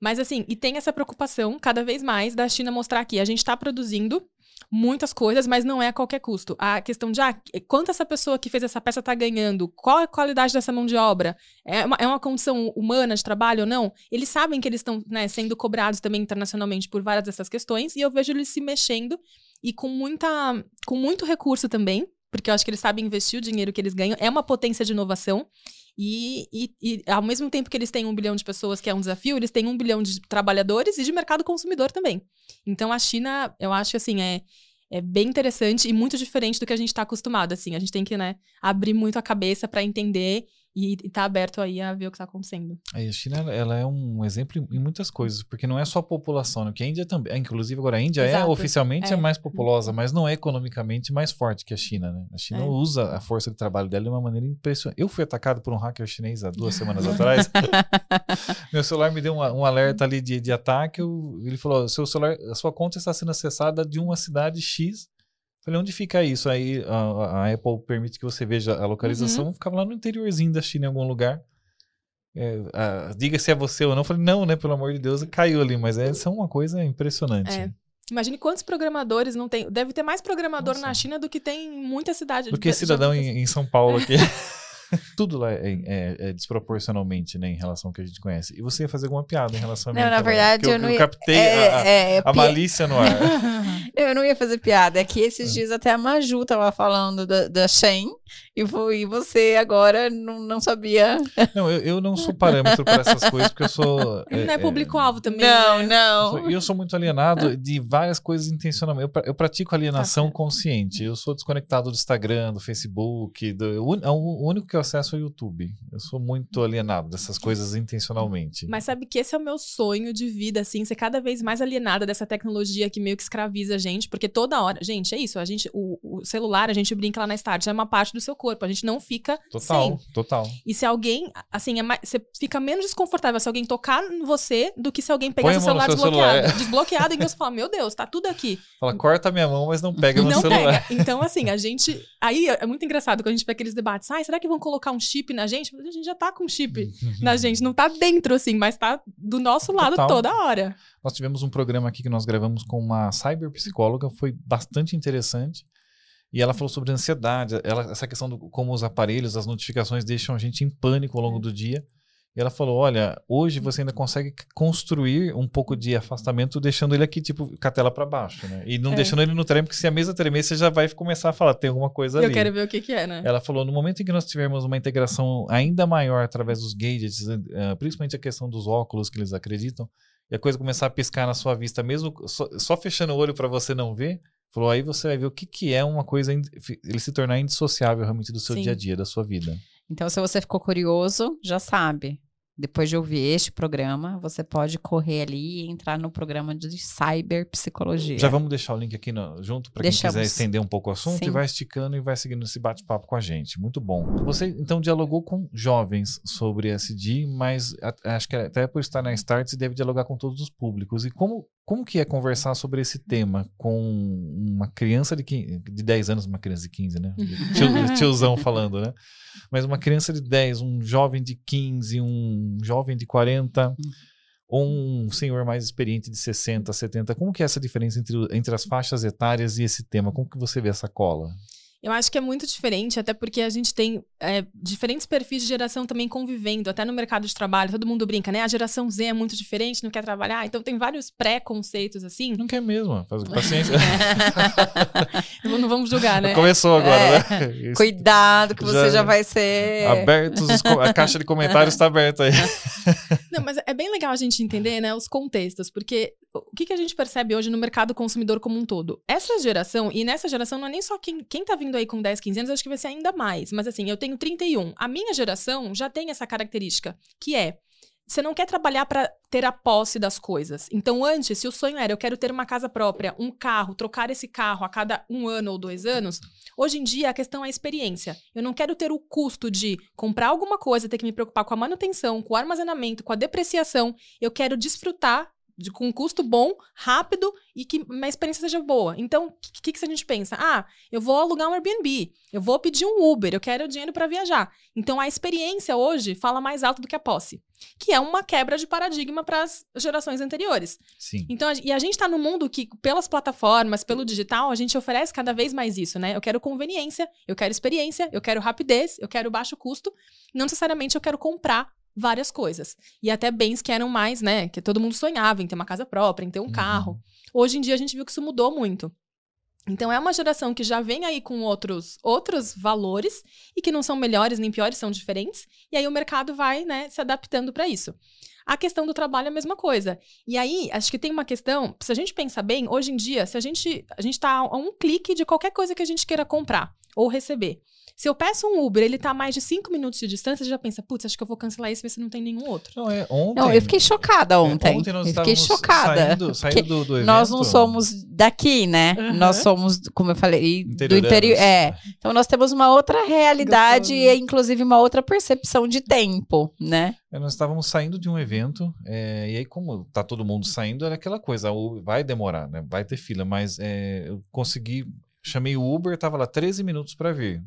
Speaker 3: mas assim, e tem essa preocupação cada vez mais da China mostrar que a gente tá produzindo muitas coisas, mas não é a qualquer custo. A questão de, ah, quanto essa pessoa que fez essa peça tá ganhando? Qual a qualidade dessa mão de obra? É uma, é uma condição humana de trabalho ou não? Eles sabem que eles estão né, sendo cobrados também internacionalmente por várias dessas questões, e eu vejo eles se mexendo e com muita com muito recurso também, porque eu acho que eles sabem investir o dinheiro que eles ganham, é uma potência de inovação. E, e, e ao mesmo tempo que eles têm um bilhão de pessoas, que é um desafio, eles têm um bilhão de trabalhadores e de mercado consumidor também. Então a China, eu acho assim, é, é bem interessante e muito diferente do que a gente está acostumado. Assim, a gente tem que né, abrir muito a cabeça para entender e estar tá aberto aí a ver o que está acontecendo.
Speaker 1: Aí a China ela- é um exemplo em muitas coisas, porque não é só a população, né? Porque a Índia também, inclusive agora a Índia é
Speaker 3: Exato.
Speaker 1: oficialmente
Speaker 3: É.
Speaker 1: a mais populosa, mas não é economicamente mais forte que a China, né? A China
Speaker 3: É.
Speaker 1: usa a força de trabalho dela de uma maneira impressionante. Eu fui atacado por um hacker chinês há duas semanas atrás. Meu celular me deu um, um alerta ali de, de ataque. eu- ele falou: seu celular, a sua conta está sendo acessada de uma cidade X. Falei, onde fica isso? Aí a, a Apple permite que você veja a localização. Ficava lá no interiorzinho da China, em algum lugar. É, ah, diga se é você ou não. Falei, não, né? Pelo amor de Deus, caiu ali. Mas é, isso é uma coisa impressionante.
Speaker 3: É. Imagine quantos programadores não tem. Deve ter mais programador
Speaker 1: Nossa.
Speaker 3: na China do que tem em muita cidade.
Speaker 1: Do que cidadão em, em São Paulo aqui. Tudo lá é, é- é desproporcionalmente, né, em relação ao que a gente conhece. E você ia fazer alguma piada em relação a mim
Speaker 2: Não, na verdade,
Speaker 1: que
Speaker 2: eu não ia.
Speaker 1: captei
Speaker 2: é,
Speaker 1: a, a-
Speaker 2: é,
Speaker 1: a malícia no ar.
Speaker 2: Eu não ia fazer piada. É que esses dias até a Maju tava falando da, da Shen e, vo- e você agora não, não sabia.
Speaker 1: Não, eu, eu não sou parâmetro para essas coisas, porque eu sou.
Speaker 3: Ele não é, público-alvo também.
Speaker 2: Não,
Speaker 3: né?
Speaker 2: não.
Speaker 1: E eu sou muito alienado de várias coisas intencionalmente. Eu, eu pratico alienação
Speaker 3: certo.
Speaker 1: consciente. Eu sou desconectado do Instagram, do Facebook. Do, o, un- o único que eu acesso é o YouTube. Eu sou muito alienado dessas coisas intencionalmente.
Speaker 3: Mas sabe que esse é o meu sonho de vida, assim, ser cada vez mais alienada dessa tecnologia que meio que escraviza a gente, porque toda hora, gente, é isso, a gente, o, o celular, a gente brinca lá na Start, é uma parte do seu corpo, a gente não fica
Speaker 1: Total,
Speaker 3: sem.
Speaker 1: total.
Speaker 3: E se alguém, assim, é mais- você fica menos desconfortável se alguém tocar em você do que se alguém pegar seu celular
Speaker 1: seu
Speaker 3: desbloqueado.
Speaker 1: celular,
Speaker 3: Desbloqueado, e você fala, meu Deus, tá tudo aqui.
Speaker 1: Fala, corta minha mão, mas não pega
Speaker 3: não
Speaker 1: celular.
Speaker 3: pega. Então, assim, a gente. Aí é muito engraçado quando a gente vê aqueles debates. Ai, será que vão colocar um chip na gente? A gente já tá com chip na gente. Não tá dentro, assim, mas tá do nosso lado
Speaker 1: Total.
Speaker 3: toda hora.
Speaker 1: Nós tivemos um programa aqui que nós gravamos com uma cyberpsicóloga, foi bastante interessante. E ela falou sobre ansiedade, ela, essa questão do como os aparelhos, as notificações deixam a gente em pânico ao longo do dia. E ela falou: olha, hoje você ainda consegue construir um pouco de afastamento, deixando ele aqui, tipo, com a tela para baixo, né? E não
Speaker 3: É.
Speaker 1: deixando ele no trem, porque se a mesa tremer, você já vai começar a falar, tem alguma coisa ali.
Speaker 3: Eu quero ver o que, que é, né?
Speaker 1: Ela falou: no momento em que nós tivermos uma integração ainda maior através dos gadgets, eh, principalmente a questão dos óculos que eles acreditam, e a coisa começar a piscar na sua vista, mesmo só, só fechando o olho para você não ver, falou: aí você vai ver o que, que é uma coisa, ele se tornar indissociável realmente do seu
Speaker 3: Sim.
Speaker 1: dia a dia, da sua vida.
Speaker 2: Então, se você ficou curioso, já sabe. Depois de ouvir este programa, você pode correr ali e entrar no programa de cyberpsicologia.
Speaker 1: Já vamos deixar o link aqui no- junto para quem quiser estender um pouco o assunto e
Speaker 2: Sim.
Speaker 1: vai esticando e vai seguindo esse bate-papo com a gente. Muito bom. Você então dialogou com jovens sobre SD, mas a- acho que até por estar na Start você deve dialogar com todos os públicos. E como, como que é conversar sobre esse tema com uma criança de, 15, de 10 anos, uma criança de 15, né? Tio- tiozão falando, né? Mas uma criança de 10, um jovem de 15, um jovem de 40 ou um senhor mais experiente de 60, 70. Como que é essa diferença entre, entre as faixas etárias e esse tema? Como que você vê essa cola?
Speaker 3: Eu acho que é muito diferente, até porque a gente tem é, diferentes perfis de geração também convivendo, até no mercado de trabalho. Todo mundo brinca, né? A geração Z é muito diferente, não quer trabalhar. Então tem vários pré-conceitos assim.
Speaker 1: Não quer mesmo, faz paciência.
Speaker 3: não vamos julgar, né?
Speaker 1: Começou agora,
Speaker 2: É.
Speaker 1: né?
Speaker 2: Cuidado, que você
Speaker 1: Já-
Speaker 2: já, vai ser.
Speaker 1: Abertos, a caixa de comentários está aberta aí.
Speaker 3: Não, mas é bem legal a gente entender, né, os contextos, porque o que, que a gente percebe hoje no mercado consumidor como um todo? Essa geração, e nessa geração não é nem só quem, quem tá vindo aí com 10, 15 anos, acho que vai ser ainda mais. Mas assim, eu tenho 31. A minha geração já tem essa característica, que é. Você não quer trabalhar para ter a posse das coisas. Então, antes, se o sonho era eu quero ter uma casa própria, um carro, trocar esse carro a cada um ano ou dois anos, hoje em dia a questão é a experiência. Eu não quero ter o custo de comprar alguma coisa, ter que me preocupar com a manutenção, com o armazenamento, com a depreciação. Eu quero desfrutar de- com um custo bom, rápido e que uma experiência seja boa. Então, o que, que, que a gente pensa? Ah, eu vou alugar um Airbnb, eu vou pedir um Uber, eu quero dinheiro para viajar. Então, a experiência hoje fala mais alto do que a posse, que é uma quebra de paradigma para as gerações anteriores.
Speaker 1: Sim.
Speaker 3: Então, a- e a gente está num mundo que, pelas plataformas, pelo digital, a gente oferece cada vez mais isso, né? Eu quero conveniência, eu quero experiência, eu quero rapidez, eu quero baixo custo. Não necessariamente eu quero comprar várias coisas. E até bens que eram mais, né? Que todo mundo sonhava em ter uma casa própria, em ter um
Speaker 1: Uhum.
Speaker 3: carro. Hoje em dia a gente viu que isso mudou muito. Então é uma geração que já vem aí com outros outros valores e que não são melhores nem piores, são diferentes. E aí o mercado vai, né, se adaptando para isso. A questão do trabalho é a mesma coisa. E aí, acho que tem uma questão, se a gente pensar bem, hoje em dia, se a gente a gente tá a um clique de qualquer coisa que a gente queira comprar ou receber. Se eu peço um Uber, ele tá a mais de cinco minutos de distância, você já pensa, putz, acho que eu vou cancelar esse, ver se não tem nenhum outro.
Speaker 1: Não, é ontem.
Speaker 2: Não, eu fiquei chocada ontem.
Speaker 1: É, ontem nós
Speaker 2: eu fiquei
Speaker 1: estávamos
Speaker 2: chocada.
Speaker 1: Saindo, saindo do, do evento.
Speaker 2: nós não somos daqui, né?
Speaker 3: Uhum.
Speaker 2: Nós somos, como eu falei, do interior. É. Então nós temos uma outra realidade
Speaker 3: Gostoso.
Speaker 2: e, inclusive, uma outra percepção de tempo, né?
Speaker 1: É, nós estávamos saindo de um evento, é, e aí, como tá todo mundo saindo, era aquela coisa, o- vai demorar, né? Vai ter fila, mas é, eu consegui, chamei o Uber, tava lá 13 minutos para vir.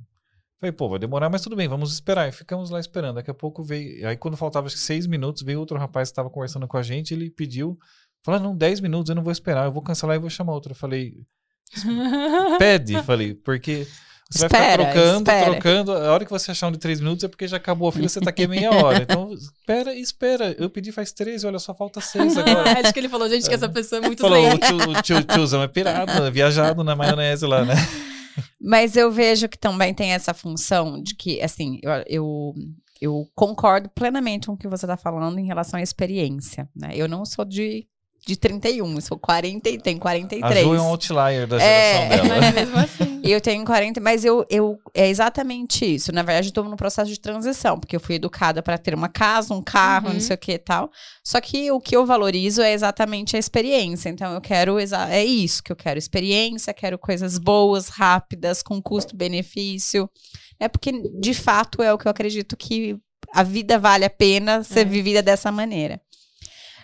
Speaker 1: Falei, pô, vai demorar, mas tudo bem, vamos esperar. E ficamos lá esperando. Daqui a pouco veio. Aí, quando faltava acho que seis minutos, veio outro rapaz que estava conversando com a gente, ele pediu. Falou, "Ah, não, 10 minutos, eu não vou esperar, eu vou cancelar e vou chamar outro. Eu falei, pede, falei, porque você vai
Speaker 2: Espera,
Speaker 1: ficar trocando,
Speaker 2: espera.
Speaker 1: trocando. A hora que você achar um de três minutos é porque já acabou a fila, você tá aqui meia hora. Então, espera, espera. Eu pedi faz três, olha, só falta seis agora.
Speaker 3: Acho que ele falou, gente, que essa pessoa é muito
Speaker 1: Falou,
Speaker 3: zen.
Speaker 1: o, tio, o tio- tiozão é pirado, viajado na maionese lá, né?
Speaker 2: Mas eu vejo que também tem essa função de que, assim, eu, eu, eu concordo plenamente com o que você está falando em relação à experiência, né? Eu não sou de, de 31, eu sou 40 e tenho
Speaker 1: A
Speaker 2: 43.
Speaker 1: Jo é um outlier da
Speaker 2: É.
Speaker 1: geração dela.
Speaker 3: Mas mesmo assim.
Speaker 2: Eu tenho 40, mas eu, eu é exatamente isso. Na verdade, eu estou no processo de transição, porque eu fui educada para ter uma casa, um carro,
Speaker 3: Uhum.
Speaker 2: não sei o que e tal. Só que o que eu valorizo é exatamente a experiência. Então, eu quero exa- é isso que eu quero: experiência, quero coisas boas, rápidas, com custo-benefício. É porque, de fato, é o que eu acredito que a vida vale a pena ser
Speaker 3: É.
Speaker 2: vivida dessa maneira.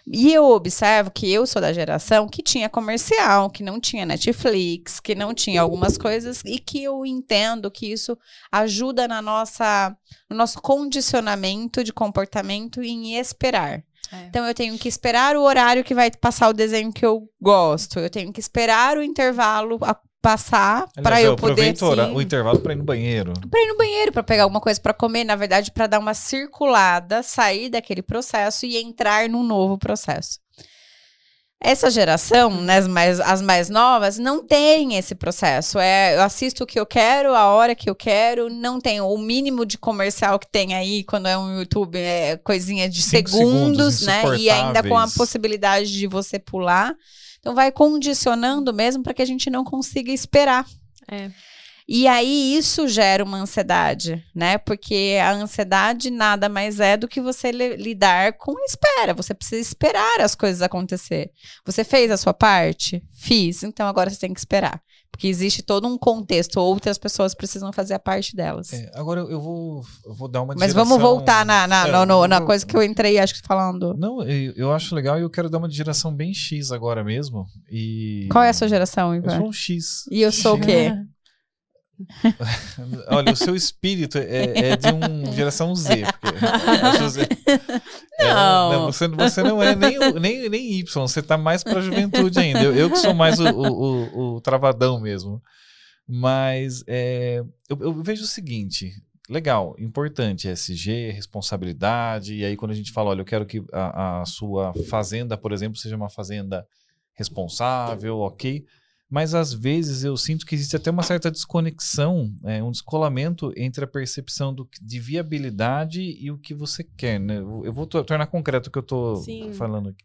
Speaker 2: E eu observo que eu sou da geração que tinha comercial, que não tinha Netflix, que não tinha algumas coisas e que eu entendo que isso ajuda na nossa, no nosso condicionamento de comportamento em esperar.
Speaker 3: É.
Speaker 2: Então eu tenho que esperar o horário que vai passar o desenho que eu gosto. Eu tenho que esperar o intervalo a- passar para
Speaker 1: Aliás,
Speaker 2: eu poder
Speaker 1: aproveito o intervalo para ir no banheiro.
Speaker 2: para ir no banheiro, para pegar alguma coisa para comer, na verdade, para dar uma circulada, sair daquele processo e entrar num novo processo. Essa geração, né, as, mais, as mais novas, não tem esse processo. É, eu assisto o que eu quero, a hora que eu quero, não tem o mínimo de comercial que tem aí quando é um YouTube, é coisinha de segundos,
Speaker 1: segundos,
Speaker 2: né? E ainda com a possibilidade de você pular. Então vai condicionando mesmo para que a gente não consiga esperar.
Speaker 3: É.
Speaker 2: E aí isso gera uma ansiedade, né? Porque a ansiedade nada mais é do que você li- lidar com a espera. Você precisa esperar as coisas acontecer. Você fez a sua parte? Fiz. Então agora você tem que esperar. Porque existe todo um contexto, outras pessoas precisam fazer a parte delas.
Speaker 1: É, agora eu vou, eu vou dar uma
Speaker 2: Mas
Speaker 1: digeração-
Speaker 2: vamos voltar na, na,
Speaker 1: É,
Speaker 2: no- no- na
Speaker 1: vou-
Speaker 2: coisa que eu entrei, acho que falando.
Speaker 1: Não, eu, eu acho legal e eu quero dar uma geração bem X agora mesmo. E...
Speaker 2: Qual é a sua geração,
Speaker 1: Eu
Speaker 2: Ivan?
Speaker 1: sou um X.
Speaker 2: E eu sou o
Speaker 1: X.
Speaker 2: quê?
Speaker 1: Olha, o seu espírito é, é de um geração Z. Z. É,
Speaker 2: Não.
Speaker 1: você, você não é nem, nem, nem Y, você tá mais pra juventude ainda. Eu, eu que sou mais o, o, o- o travadão mesmo. Mas é, eu, eu vejo o seguinte: legal, importante, SG, responsabilidade. E aí, quando a gente fala, olha, eu quero que a, a sua fazenda, por exemplo, seja uma fazenda responsável, ok. Mas às vezes eu sinto que existe até uma certa desconexão, é, um descolamento entre a percepção do, de viabilidade e o que você quer. Né? Eu vou tornar concreto o que eu estou falando aqui.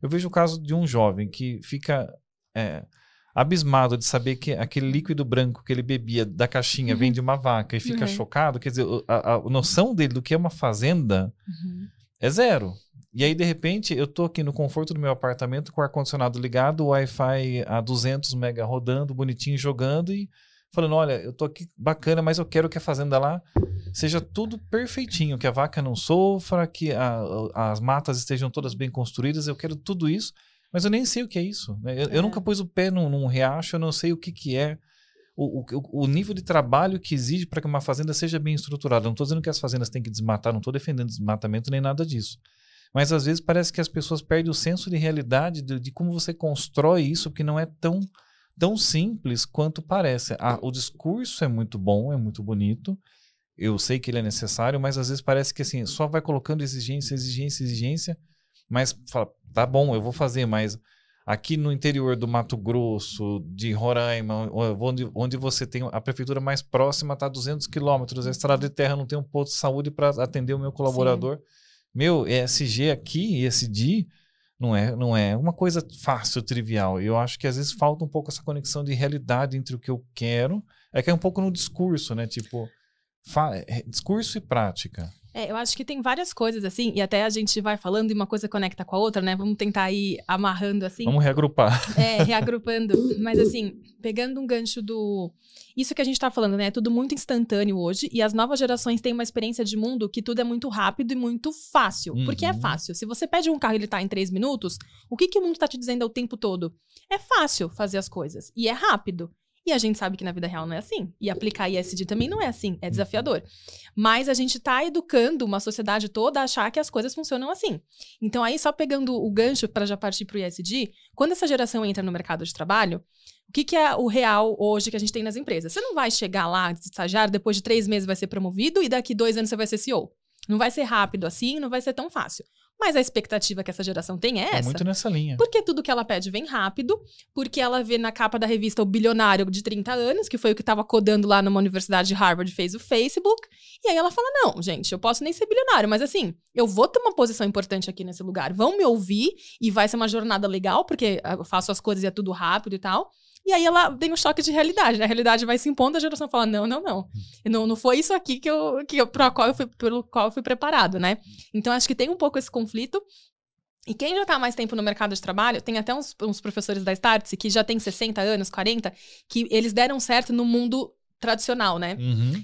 Speaker 1: Eu vejo o caso de um jovem que fica é, abismado de saber que aquele líquido branco que ele bebia da caixinha uhum. vem de uma vaca e fica uhum. chocado. Quer dizer, a, a, noção dele do que é uma fazenda uhum. é zero. E aí, de repente, eu tô aqui no conforto do meu apartamento com o ar-condicionado ligado, o Wi-Fi a 200 mega rodando, bonitinho, jogando e falando, olha, eu tô aqui bacana, mas eu quero que a fazenda lá seja tudo perfeitinho, que a vaca não sofra, que a, as matas estejam todas bem construídas, eu quero tudo isso, mas eu nem sei o que é isso. Né? Eu, é. eu, nunca pus o pé num, num, riacho, eu não sei o que, que é o, o, o nível de trabalho que exige para que uma fazenda seja bem estruturada. Não estou dizendo que as fazendas têm que desmatar, não estou defendendo desmatamento nem nada disso. Mas às vezes parece que as pessoas perdem o senso de realidade de, de como você constrói isso, porque não é tão, tão simples quanto parece. Ah, o discurso é muito bom, é muito bonito. Eu sei que ele é necessário, mas às vezes parece que assim, só vai colocando exigência, exigência, exigência, mas fala, tá bom, eu vou fazer, mas aqui no interior do Mato Grosso, de Roraima, onde, onde você tem a prefeitura mais próxima, está a 200 quilômetros, a estrada de terra não tem um posto de saúde para atender o meu colaborador. Sim. Meu, ESG aqui, ESG, não é, não é uma coisa fácil, trivial. Eu acho que às vezes falta um pouco essa conexão de realidade entre o que eu quero. É que é um pouco no discurso, né? Tipo, é, discurso e prática.
Speaker 3: É, eu acho que tem várias coisas assim, e até a gente vai falando e uma coisa conecta com a outra, né? Vamos tentar ir amarrando assim.
Speaker 1: Vamos reagrupar.
Speaker 3: É, reagrupando. Mas assim, pegando um gancho do. Isso que a gente tá falando, né? É tudo muito instantâneo hoje, e as novas gerações têm uma experiência de mundo que tudo é muito rápido e muito fácil. Uhum. Porque é uhum. fácil. Se você pede um carro e ele tá em três minutos, o que, que o mundo tá te dizendo o tempo todo? É fácil fazer as coisas. E é rápido. A gente sabe que na vida real não é assim. E aplicar ISD também não é assim, é desafiador. Mas a gente está educando uma sociedade toda a achar que as coisas funcionam assim. Então, aí, só pegando o gancho para já partir para o ISD, quando essa geração entra no mercado de trabalho, o que, que, é o real hoje que a gente tem nas empresas? Você não vai chegar lá de estagiário, depois de três meses vai ser promovido e daqui dois anos você vai ser CEO. Não vai ser rápido assim, não vai ser tão fácil. Mas a expectativa que essa geração tem é, essa.
Speaker 1: É muito nessa linha.
Speaker 3: Porque tudo que ela pede vem rápido, porque ela vê na capa da revista o bilionário de 30 anos, que foi o que estava codando lá numa universidade de Harvard, fez o Facebook. E aí ela fala: não, gente, eu posso nem ser bilionário, mas assim, eu vou ter uma posição importante aqui nesse lugar. Vão me ouvir e vai ser uma jornada legal, porque eu faço as coisas e é tudo rápido e tal. E aí ela tem um choque de realidade, né? A realidade vai se impondo, a geração fala: não, não, não. Não, não foi isso aqui que eu, que eu, qual eu fui, pelo qual eu fui preparado, né? Então acho que tem um pouco esse conflito. E quem já está mais tempo no mercado de trabalho, tem até uns, uns professores da Startse que já tem 60 anos, 40, que eles deram certo no mundo tradicional, né? Uhum.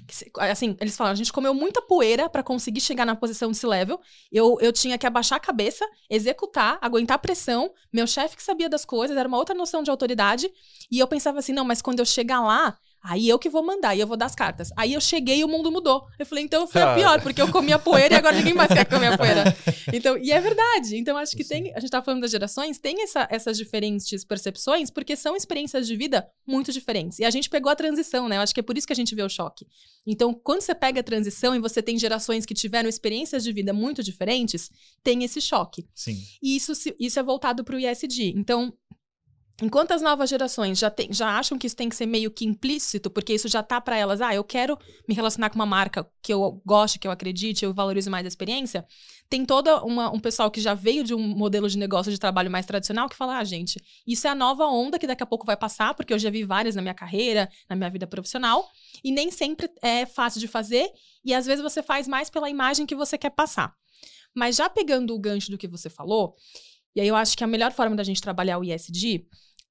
Speaker 3: Assim, eles falaram, a gente comeu muita poeira para conseguir chegar na posição desse level. Eu, eu tinha que abaixar a cabeça, executar, aguentar pressão. Meu chefe que sabia das coisas, era uma outra noção de autoridade. E eu pensava assim, não, mas quando eu chegar lá, Aí eu que vou mandar, e eu vou dar as cartas. Aí eu cheguei e o mundo mudou. Eu falei, então eu fui a pior, porque eu comi a poeira e agora ninguém mais quer comer a poeira. Então, e é verdade. Então, acho que tem. A gente tá falando das gerações, tem essa, essas diferentes percepções, porque são experiências de vida muito diferentes. E a gente pegou a transição, né? Eu acho que é por isso que a gente vê o choque. Então, quando você pega a transição e você tem gerações que tiveram experiências de vida muito diferentes, tem esse choque.
Speaker 1: Sim.
Speaker 3: E isso, isso é voltado para o ISD. Então, Enquanto as novas gerações já, já acham que isso tem que ser meio que implícito, porque isso já tá para elas, ah, eu quero me relacionar com uma marca que eu goste, que eu acredite, eu valorizo mais a experiência, tem todo um pessoal que já veio de um modelo de negócio de trabalho mais tradicional que fala, ah, gente, isso é a nova onda que daqui a pouco vai passar, porque eu já vi várias na minha carreira, na minha vida profissional, e nem sempre é fácil de fazer, e às vezes você faz mais pela imagem que você quer passar. Mas já pegando o gancho do que você falou, e aí eu acho que a melhor forma da gente trabalhar o ISD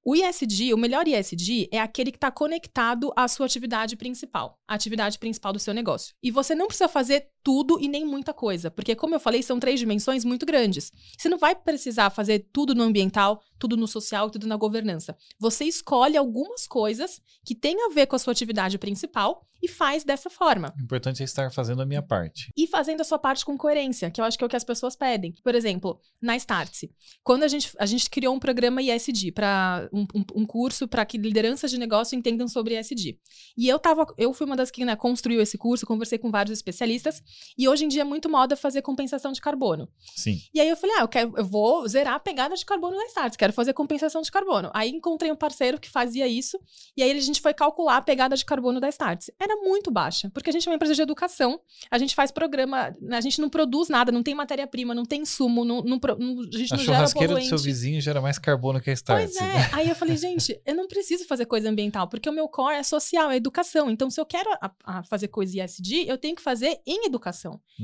Speaker 3: o ISD, o melhor ISD é aquele que está conectado à sua atividade principal, a atividade principal do seu negócio. E você não precisa fazer tudo e nem muita coisa, porque como eu falei, são três dimensões muito grandes. Você não vai precisar fazer tudo no ambiental, tudo no social, tudo na governança. Você escolhe algumas coisas que têm a ver com a sua atividade principal e faz dessa forma.
Speaker 1: O importante é estar fazendo a minha parte.
Speaker 3: E fazendo a sua parte com coerência, que eu acho que é o que as pessoas pedem. Por exemplo, na Startse, quando a gente, a gente criou um programa ISD para um, um, um curso para que lideranças de negócio entendam sobre ESG. E eu tava, eu fui uma das que né, construiu esse curso, conversei com vários especialistas, e hoje em dia é muito moda fazer compensação de carbono.
Speaker 1: Sim.
Speaker 3: E aí eu falei, ah, eu, quero, eu vou zerar a pegada de carbono da Starts, quero fazer compensação de carbono. Aí encontrei um parceiro que fazia isso, e aí a gente foi calcular a pegada de carbono da Starts. Era muito baixa, porque a gente é uma empresa de educação, a gente faz programa, a gente não produz nada, não tem matéria-prima, não tem insumo, não, não, não, a gente
Speaker 1: a
Speaker 3: não gera
Speaker 1: churrasqueira do
Speaker 3: poluente.
Speaker 1: seu vizinho gera mais carbono que a Start.
Speaker 3: Pois é. Aí eu falei, gente, eu não preciso fazer coisa ambiental, porque o meu core é social, é educação. Então, se eu quero a, a fazer coisa ESG, eu tenho que fazer em educação.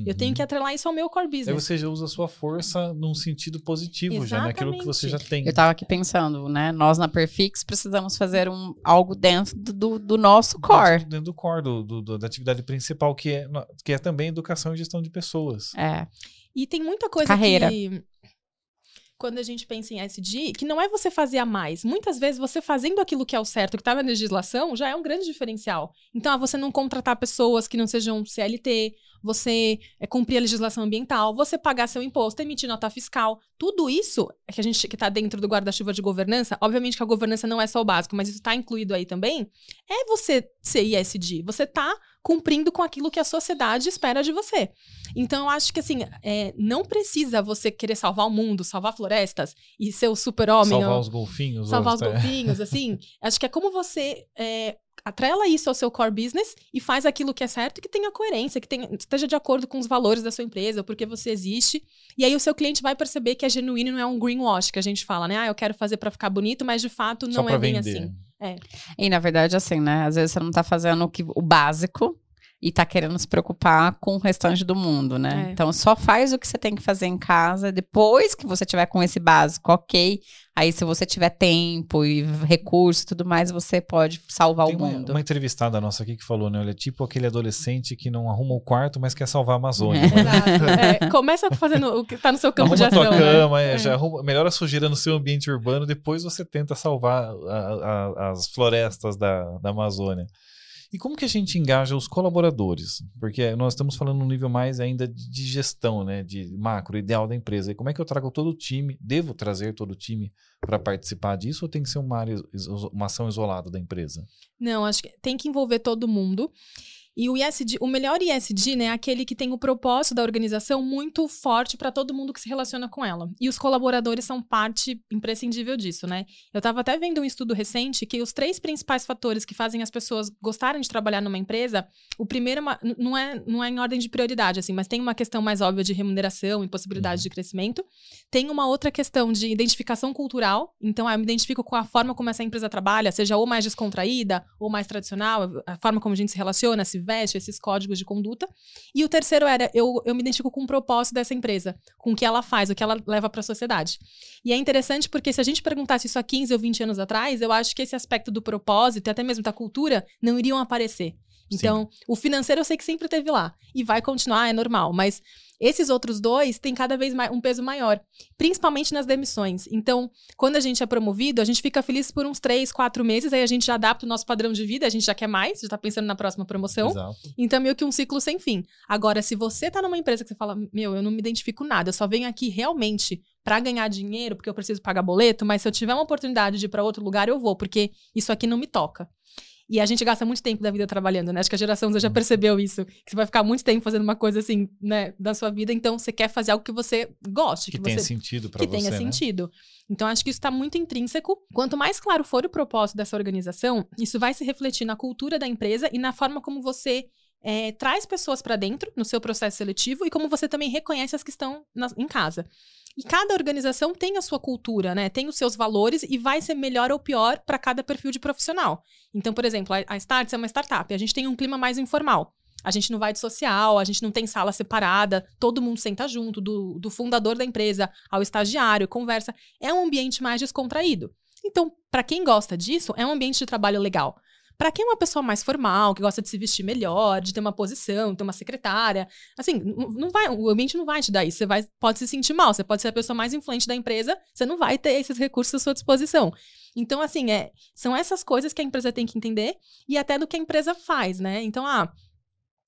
Speaker 3: Eu tenho que atrelar isso ao meu core
Speaker 1: Aí
Speaker 3: business.
Speaker 1: você já usa a sua força num sentido positivo, já naquilo que você já tem.
Speaker 2: Eu tava aqui pensando, né? Nós na Perfix precisamos fazer um, algo dentro do, do nosso core.
Speaker 1: Dentro, dentro do core, do, do- do- da atividade principal, que é, que é também educação e gestão de pessoas.
Speaker 2: É.
Speaker 3: E tem muita coisa
Speaker 2: Carreira.
Speaker 3: que. Quando a gente pensa em SD, que não é você fazer a mais. Muitas vezes você fazendo aquilo que é o certo, que está na legislação, já é um grande diferencial. Então, ah, você não contratar pessoas que não sejam CLT, você é, cumprir a legislação ambiental, você pagar seu imposto, emitir nota fiscal. Tudo isso é que a gente que está dentro do guarda-chuva de governança, obviamente que a governança não é só o básico, mas isso está incluído aí também, é você ser ISD. Você está cumprindo com aquilo que a sociedade espera de você. Então, eu acho que assim, é, não precisa você querer salvar o mundo, salvar florestas e ser o super-homem.
Speaker 1: Salvar
Speaker 3: ou-
Speaker 1: os golfinhos.
Speaker 3: salvar os golfinhos, assim. Acho que é como você é, atrela isso ao seu core business e faz aquilo que é certo e que tenha coerência, que tenha, esteja de acordo com os valores da sua empresa, porque você existe. E aí o seu cliente vai perceber que é genuíno e não é um greenwash que a gente fala, né? Ah, eu quero fazer para ficar bonito, mas de fato não é bem
Speaker 1: vender.
Speaker 3: assim.
Speaker 2: E na verdade, assim, né? Às vezes você não tá fazendo o, que, o básico e tá querendo se preocupar com o restante do mundo, né?
Speaker 3: É.
Speaker 2: Então só faz o que você tem que fazer em casa. Depois que você tiver com esse básico, ok. Aí, se você tiver tempo e recurso e tudo mais, você pode salvar
Speaker 1: Tem
Speaker 2: o
Speaker 1: uma,
Speaker 2: mundo.
Speaker 1: uma entrevistada nossa aqui que falou, né? Ele é tipo aquele adolescente que não arruma o quarto, mas quer salvar a Amazônia. né?
Speaker 3: Exato. É, começa fazendo o que tá no seu campo
Speaker 1: Arruma
Speaker 3: de
Speaker 1: tua
Speaker 3: ação. né?
Speaker 1: cama, é,
Speaker 3: É.
Speaker 1: já arruma, melhora a sujeira no seu ambiente urbano, depois você tenta salvar a- a- as florestas da, da Amazônia. E como que a gente engaja os colaboradores? Porque nós estamos falando num nível mais ainda de gestão, né? De macro, ideal da empresa. E como é que eu trago todo o time? Devo trazer todo o time para participar disso ou tem que ser uma, área, uma ação isolada da empresa?
Speaker 3: Não, acho que tem que envolver todo mundo. E o ISD, o melhor ISD, né, é aquele que tem o propósito da organização muito forte para todo mundo que se relaciona com ela. E os colaboradores são parte imprescindível disso, né? Eu estava até vendo um estudo recente que os três principais fatores que fazem as pessoas gostarem de trabalhar numa empresa, o primeiro é não é, não é em ordem de prioridade, assim, mas tem uma questão mais óbvia de remuneração e possibilidade de crescimento. Tem uma outra questão de identificação cultural. Então, ah, eu me identifico com a forma como essa empresa trabalha, seja ou mais descontraída ou mais tradicional, a forma como a gente se relaciona, se veste, esses códigos de conduta. E o terceiro era, eu, eu me identifico com o propósito dessa empresa, com o que ela faz, o que ela leva para a sociedade. E é interessante porque se a gente perguntasse isso há 15 ou 20 anos atrás, eu acho que esse aspecto do propósito e até mesmo da cultura não iriam aparecer. Então, o financeiro eu sei que sempre teve lá. E vai continuar, é normal. Mas esses outros dois têm cada vez mais um peso maior. Principalmente nas demissões. Então, quando a gente é promovido, a gente fica feliz por uns três, quatro meses, aí a gente já adapta o nosso padrão de vida, a gente já quer mais, já tá pensando na próxima promoção.
Speaker 1: Exato.
Speaker 3: Então, meio que um ciclo sem fim. Agora, se você tá numa empresa que você fala, meu, eu não me identifico nada, eu só venho aqui realmente pra ganhar dinheiro, porque eu preciso pagar boleto, mas se eu tiver uma oportunidade de ir pra outro lugar, eu vou, porque isso aqui não me toca. E a gente gasta muito tempo da vida trabalhando, né? Acho que a geração Z já
Speaker 1: Uhum.
Speaker 3: percebeu isso. Que você vai ficar muito tempo fazendo uma coisa assim, né, da sua vida, então você quer fazer algo que você goste,
Speaker 1: Que,
Speaker 3: que,
Speaker 1: tenha
Speaker 3: você
Speaker 1: sentido para
Speaker 3: que
Speaker 1: você,
Speaker 3: tenha
Speaker 1: né?
Speaker 3: sentido. Então, acho que isso está muito intrínseco. Quanto mais claro for o propósito dessa organização, isso vai se refletir na cultura da empresa e na forma como você eh, traz pessoas para dentro no seu processo seletivo e como você também reconhece as que estão na- em casa. E cada organização tem a sua cultura, né? Tem os seus valores e vai ser melhor ou pior para cada perfil de profissional. Então, por exemplo, a, a Starts é uma startup, a gente tem um clima mais informal. A gente não vai de social, a gente não tem sala separada, todo mundo senta junto, do, do fundador da empresa ao estagiário, conversa. É um ambiente mais descontraído. Então, para quem gosta disso, é um ambiente de trabalho legal. Para quem é uma pessoa mais formal, que gosta de se vestir melhor, de ter uma posição, ter uma secretária, assim, não vai, o ambiente não vai te dar isso. Você vai, pode se sentir mal, você pode ser a pessoa mais influente da empresa, você não vai ter esses recursos à sua disposição. Então, assim, é, são essas coisas que a empresa tem que entender e até do que a empresa faz, né? Então, ah,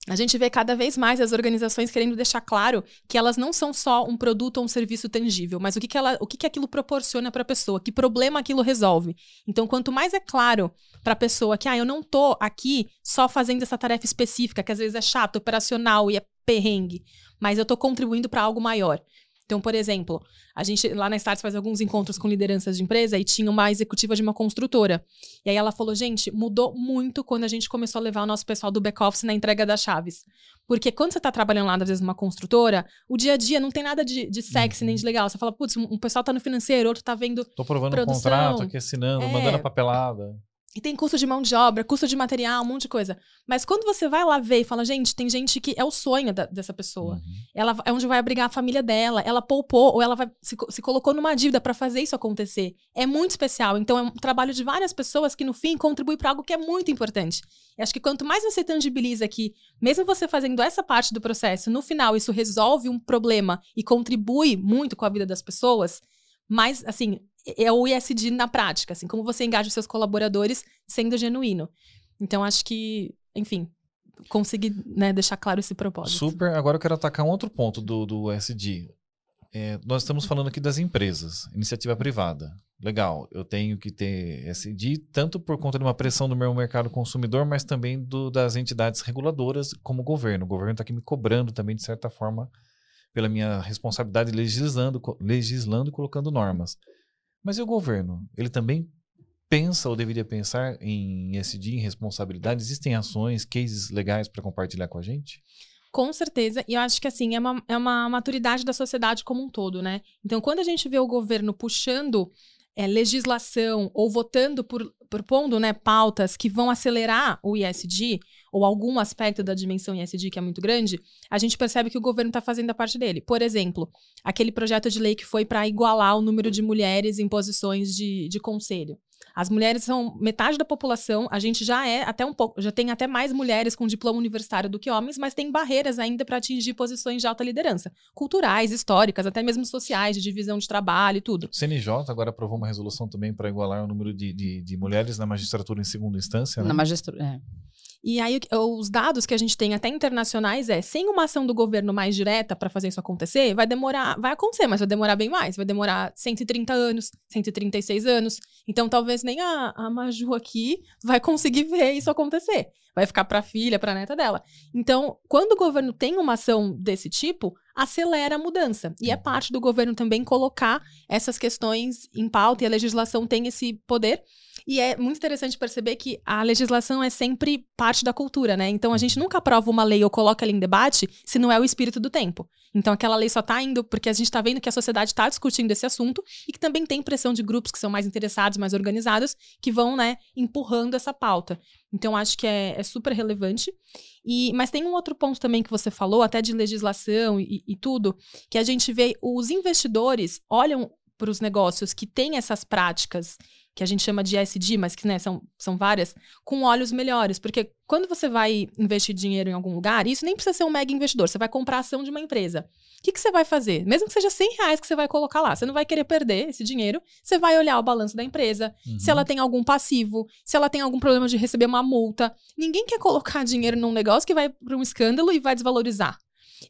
Speaker 3: A gente vê cada vez mais as organizações querendo deixar claro que elas não são só um produto ou um serviço tangível, mas o que, que, ela, o que, que aquilo proporciona para a pessoa, que problema aquilo resolve. Então, quanto mais é claro para a pessoa que ah, eu não tô aqui só fazendo essa tarefa específica, que às vezes é chato, operacional e é perrengue, mas eu estou contribuindo para algo maior. Então, por exemplo, a gente lá na Starts faz alguns encontros com lideranças de empresa e tinha uma executiva de uma construtora. E aí ela falou: gente, mudou muito quando a gente começou a levar o nosso pessoal do back-office na entrega das chaves. Porque quando você está trabalhando lá, às vezes, numa construtora, o dia a dia não tem nada de, de sexy nem de uhum. legal. Você fala, putz, um pessoal está no financeiro, outro está vendo.
Speaker 1: Tô provando produção. um contrato aqui, assinando, é, mandando a papelada.
Speaker 3: E tem custo de mão de obra, custo de material, um monte de coisa. Mas quando você vai lá ver e fala, gente, tem gente que é o sonho da, dessa pessoa. Uhum. Ela é onde vai abrigar a família dela. Ela poupou ou ela vai, se, se colocou numa dívida para fazer isso acontecer. É muito especial. Então é um trabalho de várias pessoas que no fim contribui para algo que é muito importante. E acho que quanto mais você tangibiliza que, mesmo você fazendo essa parte do processo, no final isso resolve um problema e contribui muito com a vida das pessoas, mais assim, é o ISD na prática, assim, como você engaja os seus colaboradores sendo genuíno. Então, acho que, enfim, consegui né, deixar claro esse propósito.
Speaker 1: Super. Agora eu quero atacar um outro ponto do, do SD. É, nós estamos falando aqui das empresas, iniciativa privada. Legal, eu tenho que ter SD tanto por conta de uma pressão do meu mercado consumidor, mas também do, das entidades reguladoras, como o governo. O governo está aqui me cobrando também, de certa forma, pela minha responsabilidade legislando, legislando e colocando normas. Mas e o governo? Ele também pensa ou deveria pensar em SD, em responsabilidade? Existem ações, cases legais para compartilhar com a gente?
Speaker 3: Com certeza, e eu acho que assim, é uma, é uma maturidade da sociedade como um todo, né? Então, quando a gente vê o governo puxando é, legislação ou votando por propondo né, pautas que vão acelerar o ISD, ou algum aspecto da dimensão ISD que é muito grande, a gente percebe que o governo está fazendo a parte dele. Por exemplo, aquele projeto de lei que foi para igualar o número de mulheres em posições de, de conselho. As mulheres são metade da população, a gente já é até um pouco, já tem até mais mulheres com diploma universitário do que homens, mas tem barreiras ainda para atingir posições de alta liderança, culturais, históricas, até mesmo sociais, de divisão de trabalho e tudo.
Speaker 1: O CNJ agora aprovou uma resolução também para igualar o número de, de, de, mulheres na magistratura em segunda instância. Né?
Speaker 2: Na magistratura, é.
Speaker 3: E aí, os dados que a gente tem até internacionais é, sem uma ação do governo mais direta para fazer isso acontecer, vai demorar, vai acontecer, mas vai demorar bem mais. Vai demorar 130 anos, 136 anos. Então, talvez nem a, a Maju aqui vai conseguir ver isso acontecer. Vai ficar para a filha, para a neta dela. Então, quando o governo tem uma ação desse tipo, acelera a mudança. E é parte do governo também colocar essas questões em pauta e a legislação tem esse poder. E é muito interessante perceber que a legislação é sempre parte da cultura, né? Então a gente nunca aprova uma lei ou coloca ela em debate se não é o espírito do tempo. Então aquela lei só está indo porque a gente está vendo que a sociedade está discutindo esse assunto e que também tem pressão de grupos que são mais interessados, mais organizados, que vão, né, empurrando essa pauta. Então acho que é, é super relevante. E, mas tem um outro ponto também que você falou, até de legislação e, e tudo, que a gente vê os investidores olham para os negócios que têm essas práticas que a gente chama de SD, mas que né, são, são várias, com olhos melhores. Porque quando você vai investir dinheiro em algum lugar, isso nem precisa ser um mega investidor, você vai comprar ação de uma empresa. O que, que você vai fazer? Mesmo que seja 100 reais que você vai colocar lá, você não vai querer perder esse dinheiro, você vai olhar o balanço da empresa, uhum. se ela tem algum passivo, se ela tem algum problema de receber uma multa. Ninguém quer colocar dinheiro num negócio que vai para um escândalo e vai desvalorizar.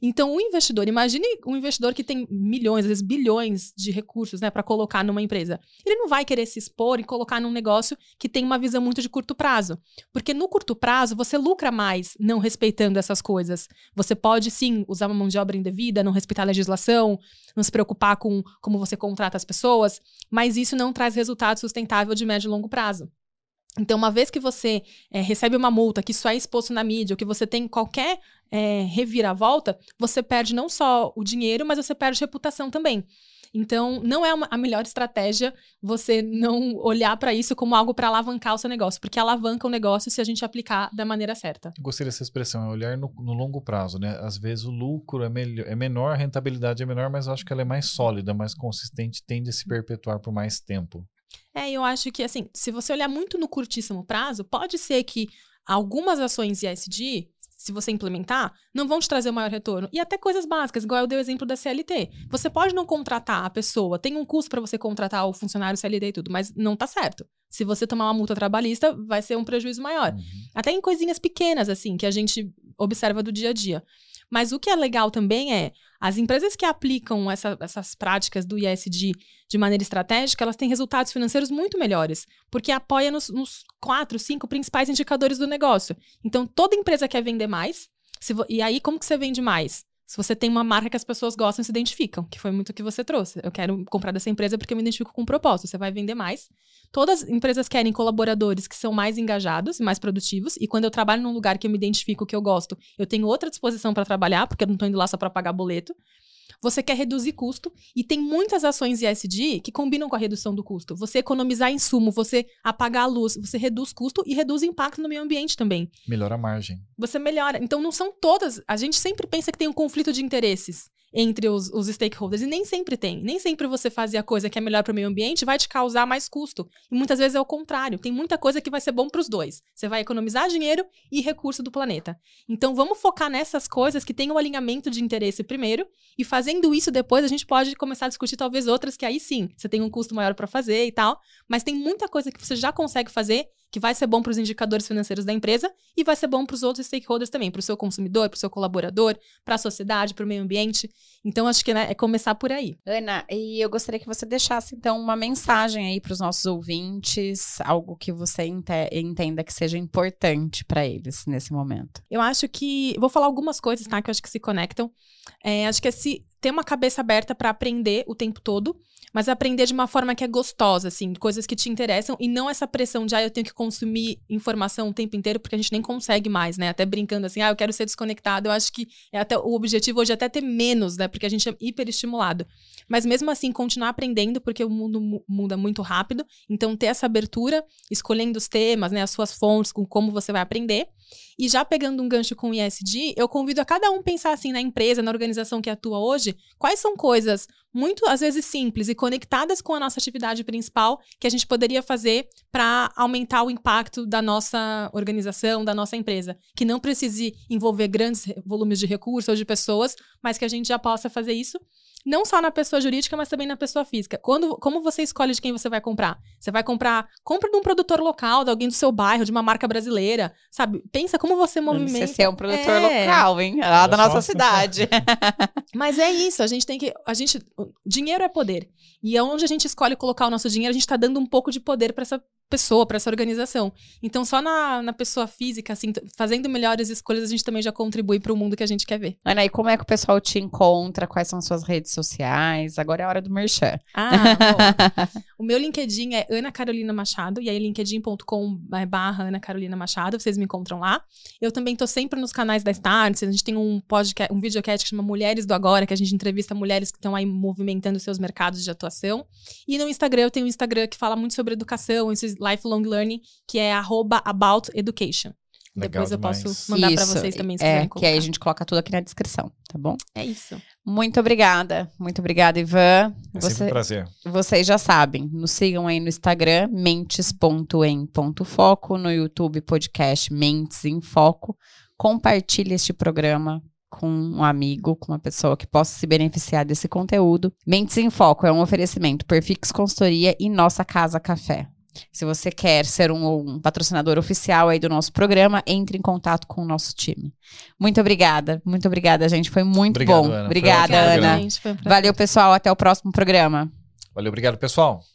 Speaker 3: Então, o investidor, imagine um investidor que tem milhões, às vezes bilhões de recursos, né, para colocar numa empresa. Ele não vai querer se expor e colocar num negócio que tem uma visão muito de curto prazo. Porque no curto prazo, você lucra mais não respeitando essas coisas. Você pode, sim, usar uma mão de obra indevida, não respeitar a legislação, não se preocupar com como você contrata as pessoas, mas isso não traz resultado sustentável de médio e longo prazo. Então, uma vez que você é, recebe uma multa, que isso é exposto na mídia, ou que você tem qualquer é, reviravolta, você perde não só o dinheiro, mas você perde reputação também. Então, não é uma, a melhor estratégia você não olhar para isso como algo para alavancar o seu negócio, porque alavanca o negócio se a gente aplicar da maneira certa.
Speaker 1: Gostei dessa expressão, é olhar no, no longo prazo, né? Às vezes o lucro é, melhor, é menor, a rentabilidade é menor, mas eu acho que ela é mais sólida, mais consistente, tende a se perpetuar por mais tempo.
Speaker 3: É, eu acho que, assim, se você olhar muito no curtíssimo prazo, pode ser que algumas ações ISD, se você implementar, não vão te trazer o maior retorno. E até coisas básicas, igual eu dei o exemplo da CLT. Você pode não contratar a pessoa, tem um custo para você contratar o funcionário CLT e tudo, mas não tá certo. Se você tomar uma multa trabalhista, vai ser um prejuízo maior. Uhum. Até em coisinhas pequenas, assim, que a gente observa do dia a dia. Mas o que é legal também é as empresas que aplicam essa, essas práticas do ISD de maneira estratégica, elas têm resultados financeiros muito melhores, porque apoia nos, nos quatro, cinco principais indicadores do negócio. Então, toda empresa quer vender mais. e aí, como que você vende mais? Se você tem uma marca que as pessoas gostam e se identificam, que foi muito o que você trouxe. Eu quero comprar dessa empresa porque eu me identifico com o propósito. Você vai vender mais. Todas as empresas querem colaboradores que são mais engajados e mais produtivos. E quando eu trabalho num lugar que eu me identifico, que eu gosto, eu tenho outra disposição para trabalhar, porque eu não estou indo lá só para pagar boleto. Você quer reduzir custo e tem muitas ações ISD que combinam com a redução do custo. Você economizar insumo, você apagar a luz, você reduz custo e reduz impacto no meio ambiente também.
Speaker 1: Melhora a margem.
Speaker 3: Você melhora. Então não são todas. A gente sempre pensa que tem um conflito de interesses entre os, os stakeholders. E nem sempre tem. Nem sempre você fazer a coisa que é melhor para o meio ambiente vai te causar mais custo. E muitas vezes é o contrário. Tem muita coisa que vai ser bom para os dois. Você vai economizar dinheiro e recurso do planeta. Então vamos focar nessas coisas que têm um alinhamento de interesse primeiro. E fazendo isso depois, a gente pode começar a discutir talvez outras que aí sim, você tem um custo maior para fazer e tal. Mas tem muita coisa que você já consegue fazer que vai ser bom para os indicadores financeiros da empresa e vai ser bom para os outros stakeholders também, para o seu consumidor, para o seu colaborador, para a sociedade, para o meio ambiente. Então, acho que né, é começar por aí.
Speaker 2: Ana, e eu gostaria que você deixasse, então, uma mensagem aí para os nossos ouvintes, algo que você entenda que seja importante para eles nesse momento.
Speaker 3: Eu acho que. Vou falar algumas coisas, tá? Que eu acho que se conectam. É, acho que é se ter uma cabeça aberta para aprender o tempo todo mas aprender de uma forma que é gostosa, assim, coisas que te interessam e não essa pressão de, ah, eu tenho que consumir informação o tempo inteiro, porque a gente nem consegue mais, né? Até brincando assim, ah, eu quero ser desconectado. Eu acho que é até o objetivo hoje é até ter menos, né? Porque a gente é hiperestimulado. Mas mesmo assim, continuar aprendendo, porque o mundo muda muito rápido. Então, ter essa abertura, escolhendo os temas, né? As suas fontes, com como você vai aprender. E já pegando um gancho com o ISD, eu convido a cada um pensar assim na empresa, na organização que atua hoje, quais são coisas muito, às vezes, simples e conectadas com a nossa atividade principal que a gente poderia fazer para aumentar o impacto da nossa organização, da nossa empresa. Que não precise envolver grandes volumes de recursos ou de pessoas, mas que a gente já possa fazer isso não só na pessoa jurídica, mas também na pessoa física. Quando, como você escolhe de quem você vai comprar? Você vai comprar, compra de um produtor local, de alguém do seu bairro, de uma marca brasileira, sabe? Pensa como você movimenta.
Speaker 2: Você é um produtor é. local, hein? É lá da nossa cidade.
Speaker 3: mas é isso, a gente tem que, a gente, dinheiro é poder. E onde a gente escolhe colocar o nosso dinheiro, a gente está dando um pouco de poder para essa pessoa, para essa organização. Então, só na, na pessoa física, assim, fazendo melhores escolhas, a gente também já contribui para o mundo que a gente quer ver.
Speaker 2: Ana, e como é que o pessoal te encontra? Quais são suas redes sociais? Agora é a hora do merchan.
Speaker 3: Ah, o meu LinkedIn é Ana Carolina Machado, e aí linkedin.com barra Ana Carolina Machado, vocês me encontram lá. Eu também tô sempre nos canais da Start, a gente tem um podcast, um videocast que chama Mulheres do Agora, que a gente entrevista mulheres que estão aí movimentando seus mercados de atuação. E no Instagram, eu tenho um Instagram que fala muito sobre educação, esses lifelong learning, que é arroba about education. Legal Depois eu demais. posso mandar para vocês também, se
Speaker 2: é, Que aí a gente coloca tudo aqui na descrição, tá bom?
Speaker 3: É isso.
Speaker 2: Muito obrigada. Muito obrigada, Ivan.
Speaker 1: É Você, um prazer.
Speaker 2: Vocês já sabem. Nos sigam aí no Instagram, mentes.em.foco, no YouTube, podcast Mentes em Foco. Compartilhe este programa com um amigo, com uma pessoa que possa se beneficiar desse conteúdo. Mentes em Foco é um oferecimento Perfix Consultoria e Nossa Casa Café. Se você quer ser um, um, patrocinador oficial aí do nosso programa, entre em contato com o nosso time. Muito obrigada, muito obrigada, gente. Foi muito
Speaker 1: obrigado,
Speaker 2: bom.
Speaker 1: Ana.
Speaker 2: Obrigada, Ana. Valeu, pessoal. Até o próximo programa.
Speaker 1: Valeu, obrigado, pessoal.